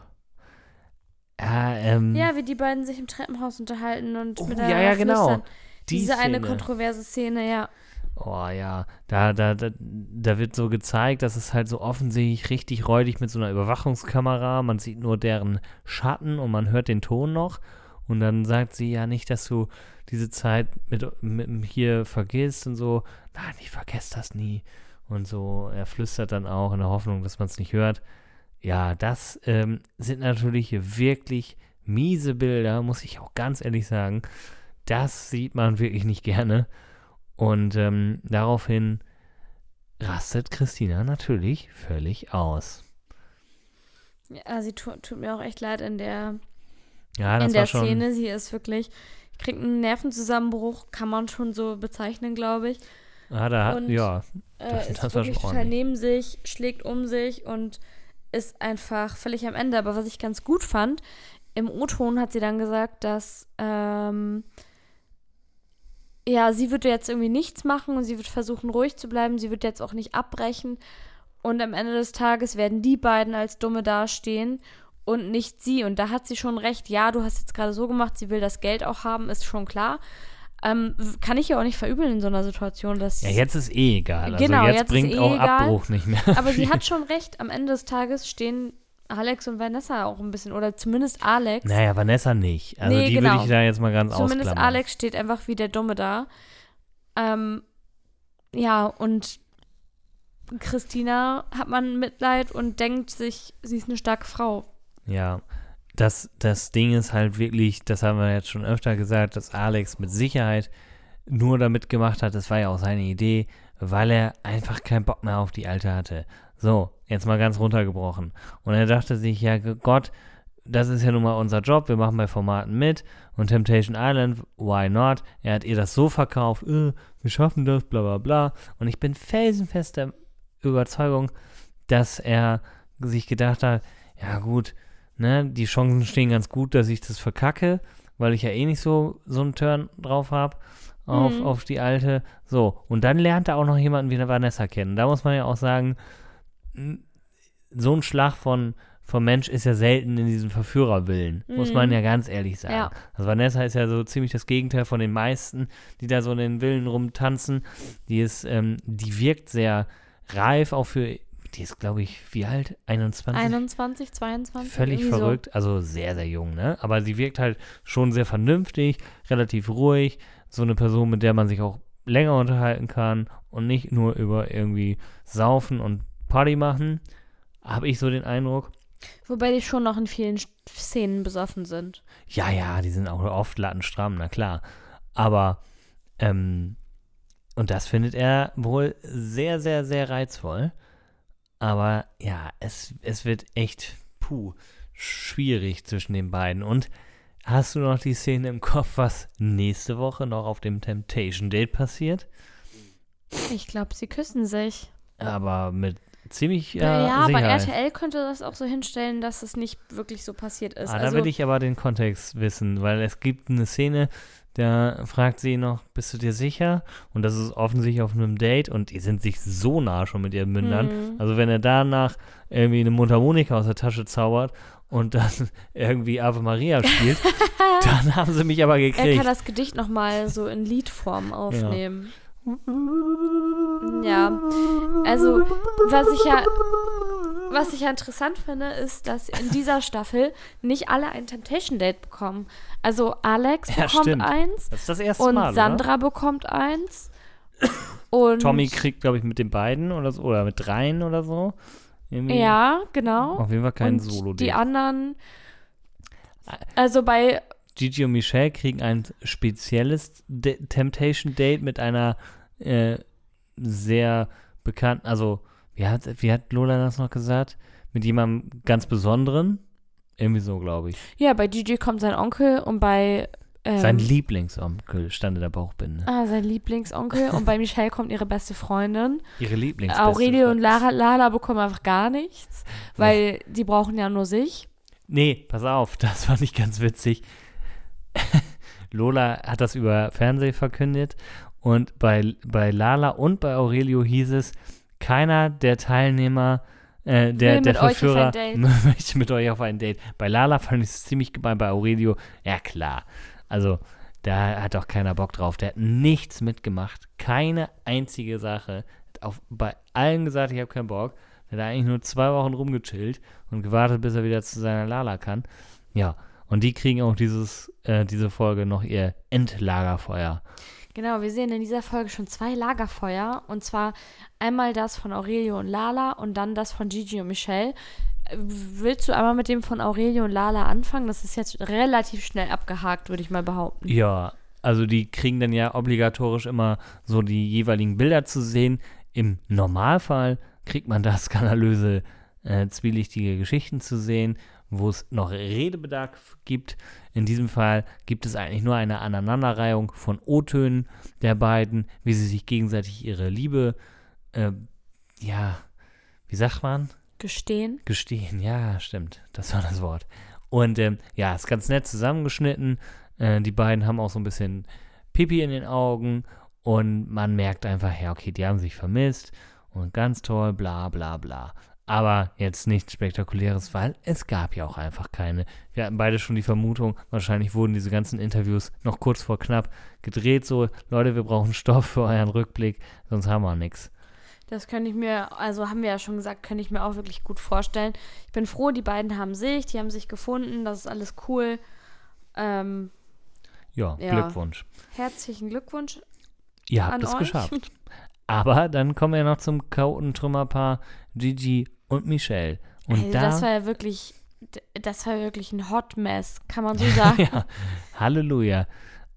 Ja, ähm, Ja, wie die beiden sich im Treppenhaus unterhalten und oh, miteinander ja, ja, genau. flüstern. Die Diese eine Szene. kontroverse Szene, ja. Oh ja, da, da, da, da wird so gezeigt, dass es halt so offensichtlich richtig räudig mit so einer Überwachungskamera. Man sieht nur deren Schatten und man hört den Ton noch. Und dann sagt sie ja nicht, dass du diese Zeit mit, mit hier vergisst und so. Nein, ich vergesse das nie. Und so, er flüstert dann auch in der Hoffnung, dass man es nicht hört. Ja, das ähm, sind natürlich wirklich miese Bilder, muss ich auch ganz ehrlich sagen. Das sieht man wirklich nicht gerne. Und ähm, daraufhin rastet Christina natürlich völlig aus. Ja, sie tu, tut mir auch echt leid in der, Ja, das in der war schon. Szene. Sie ist wirklich, kriegt einen Nervenzusammenbruch, kann man schon so bezeichnen, glaube ich. Ah, da, Und- ja, Äh, Das- ist das war schon ordentlich. neben sich, schlägt um sich und ist einfach völlig am Ende. Aber was ich ganz gut fand, im O-Ton hat sie dann gesagt, dass ähm, ja, sie würde jetzt irgendwie nichts machen und sie wird versuchen, ruhig zu bleiben. Sie wird jetzt auch nicht abbrechen. Und am Ende des Tages werden die beiden als Dumme dastehen und nicht sie. Und da hat sie schon recht. Ja, du hast jetzt gerade so gemacht, sie will das Geld auch haben, ist schon klar. Ähm, kann ich ja auch nicht verübeln in so einer Situation, dass ja, jetzt ist eh egal. Also Genau, jetzt, jetzt bringt eh auch egal. Abbruch nicht mehr. aber sie viel. hat schon recht. Am Ende des Tages stehen Alex und Vanessa auch ein bisschen, oder zumindest Alex. Naja, Vanessa nicht. Also Nee, die genau. würde ich da jetzt mal ganz zumindest ausklammern. Alex steht einfach wie der Dumme da. Ähm, ja, und Christina hat man Mitleid und denkt sich, sie ist eine starke Frau. Ja, das, das Ding ist halt wirklich, das haben wir jetzt schon öfter gesagt, dass Alex mit Sicherheit nur damit gemacht hat, das war ja auch seine Idee, weil er einfach keinen Bock mehr auf die Alte hatte. So, jetzt mal ganz runtergebrochen. Und er dachte sich, ja Gott, das ist ja nun mal unser Job, wir machen bei Formaten mit und Temptation Island, why not? Er hat ihr das so verkauft, äh, wir schaffen das, bla bla bla. Und ich bin felsenfest der Überzeugung, dass er sich gedacht hat, ja gut, ne, die Chancen stehen ganz gut, dass ich das verkacke, weil ich ja eh nicht so, so einen Turn drauf habe auf, Mhm. auf die alte. So, und dann lernt er auch noch jemanden wie eine Vanessa kennen. Da muss man ja auch sagen, so ein Schlag von, vom Mensch ist ja selten in diesem Verführerwillen, muss man Mhm. ja ganz ehrlich sagen. Ja. Also Vanessa ist ja so ziemlich das Gegenteil von den meisten, die da so in den Willen rumtanzen. Die ist, ähm, die wirkt sehr reif, auch für, die ist, glaube ich, wie alt? 21? 21, 22? Völlig irgendwie so. verrückt, also sehr, sehr jung, ne? Aber sie wirkt halt schon sehr vernünftig, relativ ruhig, so eine Person, mit der man sich auch länger unterhalten kann und nicht nur über irgendwie Saufen und Party machen, habe ich so den Eindruck. Wobei die schon noch in vielen Szenen besoffen sind. Ja, ja, die sind auch oft lattenstramm, na klar. Aber, ähm, und das findet er wohl sehr, sehr, sehr reizvoll. Aber ja, es, es wird echt, puh, schwierig zwischen den beiden. Und hast du noch die Szene im Kopf, was nächste Woche noch auf dem Temptation Date passiert? Ich glaube, sie küssen sich. Aber mit ziemlich äh, ja, aber Sicherheit. RTL könnte das auch so hinstellen, dass es nicht wirklich so passiert ist. Ah, da also, will ich aber den Kontext wissen, weil es gibt eine Szene, da fragt sie noch, bist du dir sicher? Und das ist offensichtlich auf einem Date und die sind sich so nah schon mit ihren Mündern. Mhm. Also wenn er danach irgendwie eine Mundharmonika aus der Tasche zaubert und dann irgendwie Ave Maria spielt, dann haben sie mich aber er gekriegt. kann das Gedicht nochmal so in Liedform aufnehmen. Ja. Also, was ich ja, was ich ja interessant finde, ist, dass in dieser Staffel nicht alle ein Temptation Date bekommen. Also Alex Ja, bekommt stimmt. eins Das ist das erste und Mal, Sandra bekommt eins. Und oder? Tommy kriegt, glaube ich, mit den beiden oder so, oder mit dreien oder so. Irgendwie Ja, genau. Auf jeden Fall kein und Solo-Date. Die anderen. Also bei Gigi und Michelle kriegen ein spezielles De Temptation Date mit einer äh, sehr bekannten, also wie hat, wie hat Lola das noch gesagt? mit jemandem ganz Besonderen. Irgendwie so, glaube ich. Ja, bei Gigi kommt sein Onkel und bei. Ähm, Sein Lieblingsonkel stand in der Bauchbinde. Ah, sein Lieblingsonkel. und bei Michelle kommt ihre beste Freundin. Ihre Lieblings. Aurelio und Lara, Lala bekommen einfach gar nichts, weil die brauchen ja nur sich. Nee, pass auf, das fand ich ganz witzig. Lola hat das über Fernsehen verkündet und bei, bei Lala und bei Aurelio hieß es, keiner der Teilnehmer, äh, der, der Verführer möchte mit euch auf ein Date. Bei Lala fand ich es ziemlich gemein, bei Aurelio, ja klar. Also, da hat doch keiner Bock drauf. Der hat nichts mitgemacht. Keine einzige Sache. Hat auf, bei allen gesagt, ich habe keinen Bock. Der hat eigentlich nur zwei Wochen rumgechillt und gewartet, bis er wieder zu seiner Lala kann. Ja, und die kriegen auch dieses, äh, diese Folge noch ihr Endlagerfeuer. Genau, wir sehen in dieser Folge schon zwei Lagerfeuer. Und zwar einmal das von Aurelio und Lala und dann das von Gigi und Michelle. Willst du einmal mit dem von Aurelio und Lala anfangen? Das ist jetzt relativ schnell abgehakt, würde ich mal behaupten. Ja, also die kriegen dann ja obligatorisch immer so die jeweiligen Bilder zu sehen. Im Normalfall kriegt man da skandalöse, äh, zwielichtige Geschichten zu sehen, wo es noch Redebedarf gibt. In diesem Fall gibt es eigentlich nur eine Aneinanderreihung von O-Tönen der beiden, wie sie sich gegenseitig ihre Liebe, äh, ja, wie sagt man? Gestehen. Gestehen, ja, stimmt. Das war das Wort. Und ähm, ja, ist ganz nett zusammengeschnitten. Äh, die beiden haben auch so ein bisschen Pipi in den Augen und man merkt einfach, ja, okay, die haben sich vermisst und ganz toll, bla bla bla. Aber jetzt nichts Spektakuläres, weil es gab ja auch einfach keine. Wir hatten beide schon die Vermutung, wahrscheinlich wurden diese ganzen Interviews noch kurz vor knapp gedreht, so, Leute, wir brauchen Stoff für euren Rückblick, sonst haben wir nichts. Das könnte ich mir, also haben wir ja schon gesagt, könnte ich mir auch wirklich gut vorstellen. Ich bin froh, die beiden haben sich, die haben sich gefunden, das ist alles cool. Ähm, Ja, Ja. Glückwunsch. herzlichen Glückwunsch. Ihr habt es geschafft. Aber dann kommen wir noch zum Chaotentrümmerpaar Gigi und Michelle. Und also da, das war ja wirklich, das war wirklich ein Hot Mess, kann man so sagen. ja, Halleluja.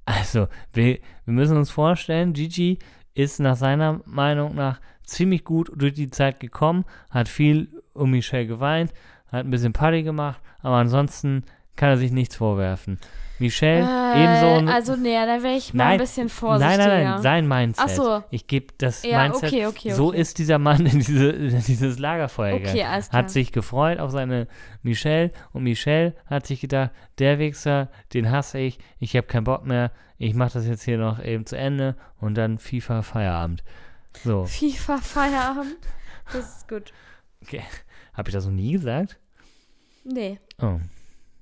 Also, wir, wir müssen uns vorstellen, Gigi ist nach seiner Meinung nach ziemlich gut durch die Zeit gekommen, hat viel um Michelle geweint, hat ein bisschen Party gemacht, aber ansonsten kann er sich nichts vorwerfen. Michelle, ebenso ein Also, nee, da wäre ich mal ein Nein, bisschen vorsichtiger. Nein, nein, nein, sein Mindset. Ach so. Ich gebe das Ja, Mindset. okay, okay, So okay. ist dieser Mann in, diese, in dieses Lagerfeuer Okay, gegangen. alles klar. Hat sich gefreut auf seine Michelle und Michelle hat sich gedacht, der Wichser, den hasse ich, ich habe keinen Bock mehr, ich mache das jetzt hier noch eben zu Ende und dann FIFA Feierabend. So, FIFA Feierabend. Das ist gut. okay. Habe ich das noch nie gesagt? Nee, Oh.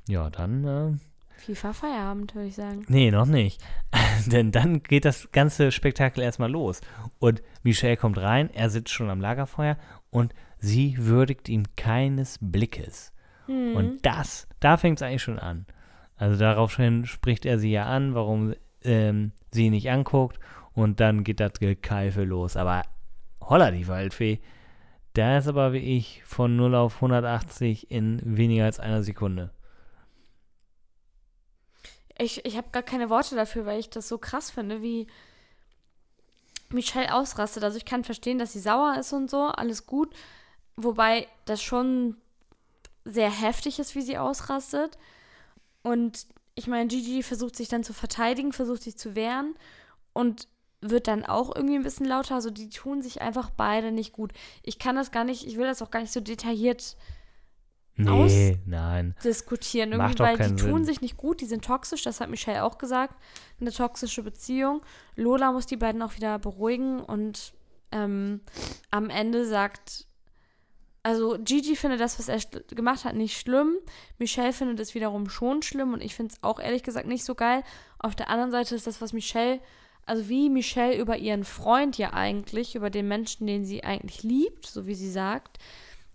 Ja, dann äh, FIFA Feierabend, würde ich sagen. Nee, noch nicht. Denn dann geht das ganze Spektakel erstmal los. Und Michelle kommt rein, er sitzt schon am Lagerfeuer und sie würdigt ihn keines Blickes. Hm. Und das, da fängt es eigentlich schon an. Also daraufhin spricht er sie ja an, warum ähm, sie ihn nicht anguckt. Und dann geht das Gekeife los. Aber holla die Waldfee. Da ist aber wie ich von 0 auf 180 in weniger als einer Sekunde. Ich, ich habe gar keine Worte dafür, weil ich das so krass finde, wie Michelle ausrastet. Also ich kann verstehen, dass sie sauer ist und so, alles gut. Wobei das schon sehr heftig ist, wie sie ausrastet. Und ich meine, Gigi versucht sich dann zu verteidigen, versucht sich zu wehren und wird dann auch irgendwie ein bisschen lauter. Also die tun sich einfach beide nicht gut. Ich kann das gar nicht, ich will das auch gar nicht so detailliert Nee, nein. diskutieren. Macht Irgendwie, doch weil die keinen tun Sinn. sich nicht gut, die sind toxisch, das hat Michelle auch gesagt. Eine toxische Beziehung. Lola muss die beiden auch wieder beruhigen und ähm, am Ende sagt, also Gigi findet das, was er gemacht hat, nicht schlimm. Michelle findet es wiederum schon schlimm und ich finde es auch ehrlich gesagt nicht so geil. Auf der anderen Seite ist das, was Michelle, also wie Michelle über ihren Freund ja eigentlich, über den Menschen, den sie eigentlich liebt, so wie sie sagt,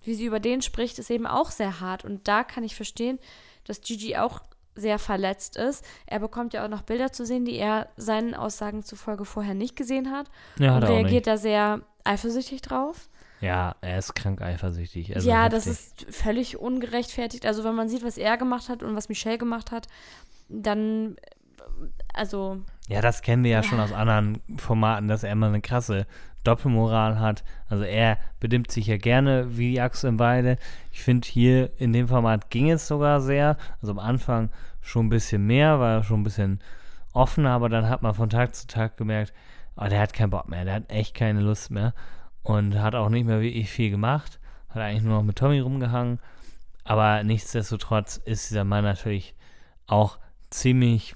wie sie über den spricht, ist eben auch sehr hart. Und da kann ich verstehen, dass Gigi auch sehr verletzt ist. Er bekommt ja auch noch Bilder zu sehen, die er seinen Aussagen zufolge vorher nicht gesehen hat. Ja, und er reagiert da sehr eifersüchtig drauf. Ja, er ist krank eifersüchtig. Also ja, das heftig. ist völlig ungerechtfertigt. Also wenn man sieht, was er gemacht hat und was Michelle gemacht hat, dann, also Ja, das kennen wir ja schon aus anderen Formaten, dass er immer eine krasse Doppelmoral hat. Also er bedimmt sich ja gerne wie die Axt im Weide. Ich finde hier in dem Format ging es sogar sehr. Also am Anfang schon ein bisschen mehr, war schon ein bisschen offener, aber dann hat man von Tag zu Tag gemerkt, oh, der hat keinen Bock mehr, der hat echt keine Lust mehr und hat auch nicht mehr wirklich viel gemacht. Hat eigentlich nur noch mit Tommy rumgehangen. Aber nichtsdestotrotz ist dieser Mann natürlich auch ziemlich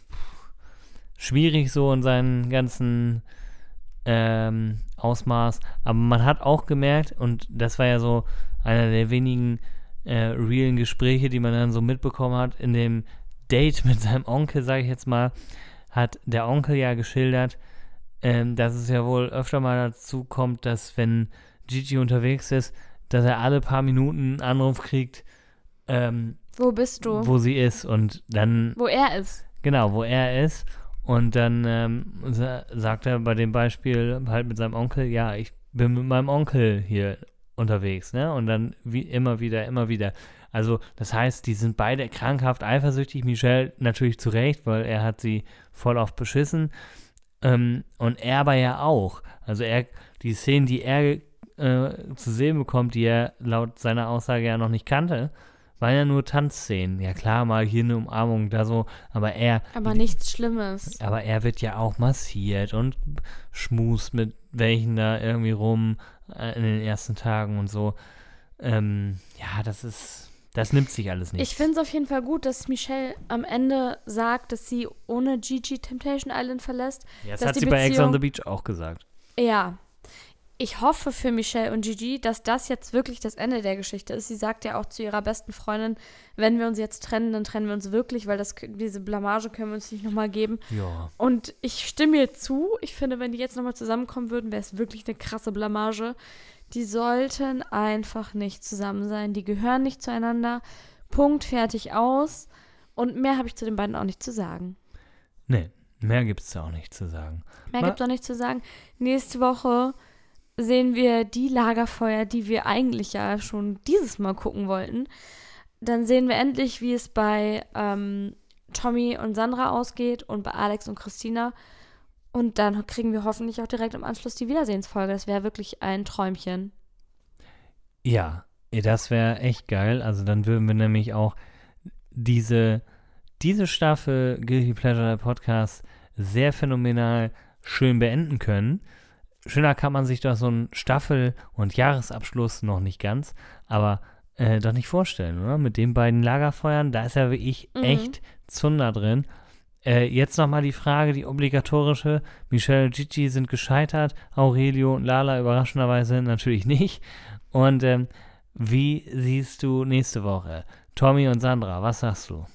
schwierig so in seinen ganzen ähm, Ausmaß. Aber man hat auch gemerkt, und das war ja so einer der wenigen äh, realen Gespräche, die man dann so mitbekommen hat, in dem Date mit seinem Onkel, sage ich jetzt mal, hat der Onkel ja geschildert, ähm, dass es ja wohl öfter mal dazu kommt, dass wenn Gigi unterwegs ist, dass er alle paar Minuten einen Anruf kriegt, ähm, Wo bist du? wo sie ist und dann Wo er ist. Genau, wo er ist. Und dann ähm, sa sagt er bei dem Beispiel halt mit seinem Onkel, ja, ich bin mit meinem Onkel hier unterwegs, ne? Und dann wie immer wieder, immer wieder. Also, das heißt, die sind beide krankhaft eifersüchtig. Michelle natürlich zu Recht, weil er hat sie voll oft beschissen. Ähm, und er aber ja auch. Also er, die Szenen, die er äh, zu sehen bekommt, die er laut seiner Aussage ja noch nicht kannte, waren ja nur Tanzszenen. Ja klar, mal hier eine Umarmung, da so, aber er, Aber nichts Schlimmes. aber er wird ja auch massiert und schmust mit welchen da irgendwie rum äh, in den ersten Tagen und so. Ähm, ja, das ist, das nimmt sich alles nicht. Ich finde es auf jeden Fall gut, dass Michelle am Ende sagt, dass sie ohne Gigi Temptation Island verlässt. ja, das hat die sie bei Ex on Beziehung- the Beach auch gesagt. Ja. Ich hoffe für Michelle und Gigi, dass das jetzt wirklich das Ende der Geschichte ist. Sie sagt ja auch zu ihrer besten Freundin, wenn wir uns jetzt trennen, dann trennen wir uns wirklich, weil das, diese Blamage können wir uns nicht nochmal geben. Ja. Und ich stimme ihr zu. Ich finde, wenn die jetzt nochmal zusammenkommen würden, wäre es wirklich eine krasse Blamage. Die sollten einfach nicht zusammen sein. Die gehören nicht zueinander. Punkt, fertig, aus. Und mehr habe ich zu den beiden auch nicht zu sagen. Nee, mehr gibt es da auch nicht zu sagen. Mehr gibt es auch nicht zu sagen. Nächste Woche sehen wir die Lagerfeuer, die wir eigentlich ja schon dieses Mal gucken wollten. Dann sehen wir endlich, wie es bei ähm, Tommy und Sandra ausgeht und bei Alex und Christina. Und dann kriegen wir hoffentlich auch direkt im Anschluss die Wiedersehensfolge. Das wäre wirklich ein Träumchen. Ja, das wäre echt geil. Also dann würden wir nämlich auch diese, diese Staffel Guilty Pleasure Podcast sehr phänomenal schön beenden können. Schöner kann man sich doch so einen Staffel- und Jahresabschluss noch nicht ganz, aber äh, doch nicht vorstellen, oder? Mit den beiden Lagerfeuern, da ist ja wirklich Mhm. echt Zunder drin. Äh, jetzt nochmal die Frage, die obligatorische. Michelle und Gigi sind gescheitert, Aurelio und Lala überraschenderweise natürlich nicht. Und ähm, wie siehst du nächste Woche? Tommy und Sandra, was sagst du?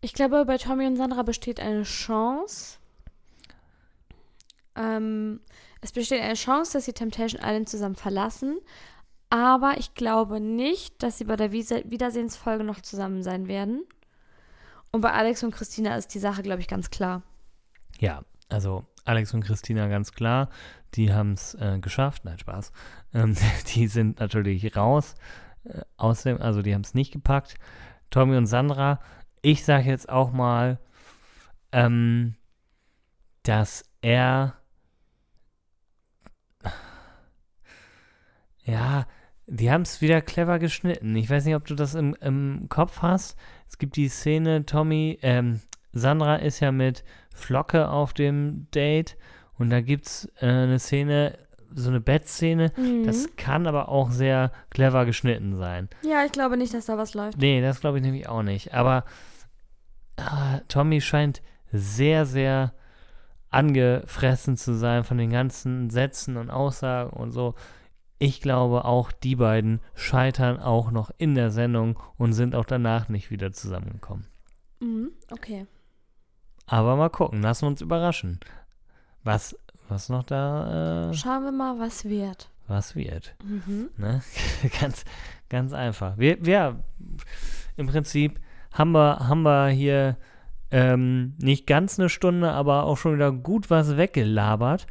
Ich glaube, bei Tommy und Sandra besteht eine Chance. Ähm, es besteht eine Chance, dass sie Temptation Island zusammen verlassen. Aber ich glaube nicht, dass sie bei der Wiedersehensfolge noch zusammen sein werden. Und bei Alex und Christina ist die Sache, glaube ich, ganz klar. Ja, also Alex und Christina ganz klar, die haben es äh, geschafft. Nein, Spaß. Ähm, die sind natürlich raus äh, aus dem, also die haben es nicht gepackt. Tommy und Sandra, ich sage jetzt auch mal, ähm, dass er ja, die haben es wieder clever geschnitten. Ich weiß nicht, ob du das im, im Kopf hast. Es gibt die Szene, Tommy, ähm, Sandra ist ja mit Flocke auf dem Date und da gibt es äh, eine Szene, so eine Bettszene. Das kann aber auch sehr clever geschnitten sein. ja, ich glaube nicht, dass da was läuft. Nee, das glaube ich nämlich auch nicht. Aber ah, Tommy scheint sehr, sehr angefressen zu sein von den ganzen Sätzen und Aussagen und so. Ich glaube, auch die beiden scheitern auch noch in der Sendung und sind auch danach nicht wieder zusammengekommen. Mhm, okay. Aber mal gucken, lassen wir uns überraschen. Was, was noch da, äh, Schauen wir mal, was wird. was wird. Mhm. Ne? ganz, ganz einfach. Wir, wir, im Prinzip haben wir, haben wir hier ähm, nicht ganz eine Stunde, aber auch schon wieder gut was weggelabert.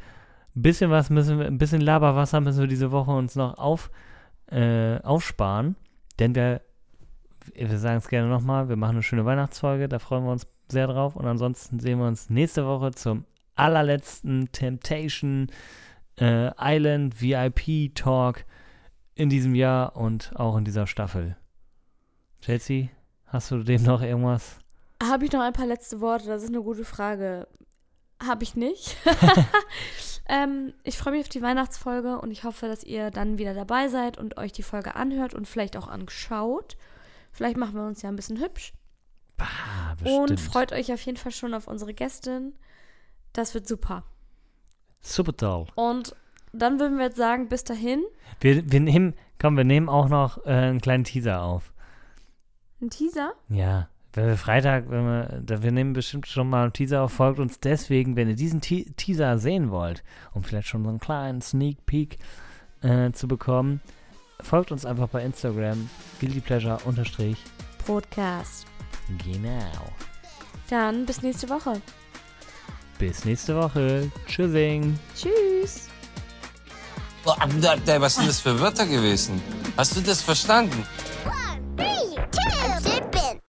Bisschen was müssen wir, ein bisschen Laberwasser müssen wir diese Woche uns noch auf, äh, aufsparen. Denn wir, wir sagen es gerne nochmal, wir machen eine schöne Weihnachtsfolge, da freuen wir uns sehr drauf. Und ansonsten sehen wir uns nächste Woche zum allerletzten Temptation äh, Island VIP Talk in diesem Jahr und auch in dieser Staffel. Chelsea, hast du dem noch irgendwas? Habe ich noch ein paar letzte Worte? Das ist eine gute Frage. Habe ich nicht. ähm, ich freue mich auf die Weihnachtsfolge und ich hoffe, dass ihr dann wieder dabei seid und euch die Folge anhört und vielleicht auch angeschaut. Vielleicht machen wir uns ja ein bisschen hübsch. Bah, Und freut euch auf jeden Fall schon auf unsere Gästin. Das wird super. Super toll. Und dann würden wir jetzt sagen, bis dahin. Wir, wir nehmen, komm, wir nehmen auch noch äh, einen kleinen Teaser auf. Ein Teaser. Ja, wenn wir Freitag, wenn wir, wir nehmen bestimmt schon mal einen Teaser auf, folgt uns deswegen, wenn ihr diesen Te Teaser sehen wollt, um vielleicht schon so einen kleinen Sneak Peek äh, zu bekommen, folgt uns einfach bei Instagram, guiltypleasure unterstrich. Podcast. Genau. Dann bis nächste Woche. Bis nächste Woche. Tschüssing. Tschüss. Boah, Was sind das für Wörter gewesen? Hast du das verstanden?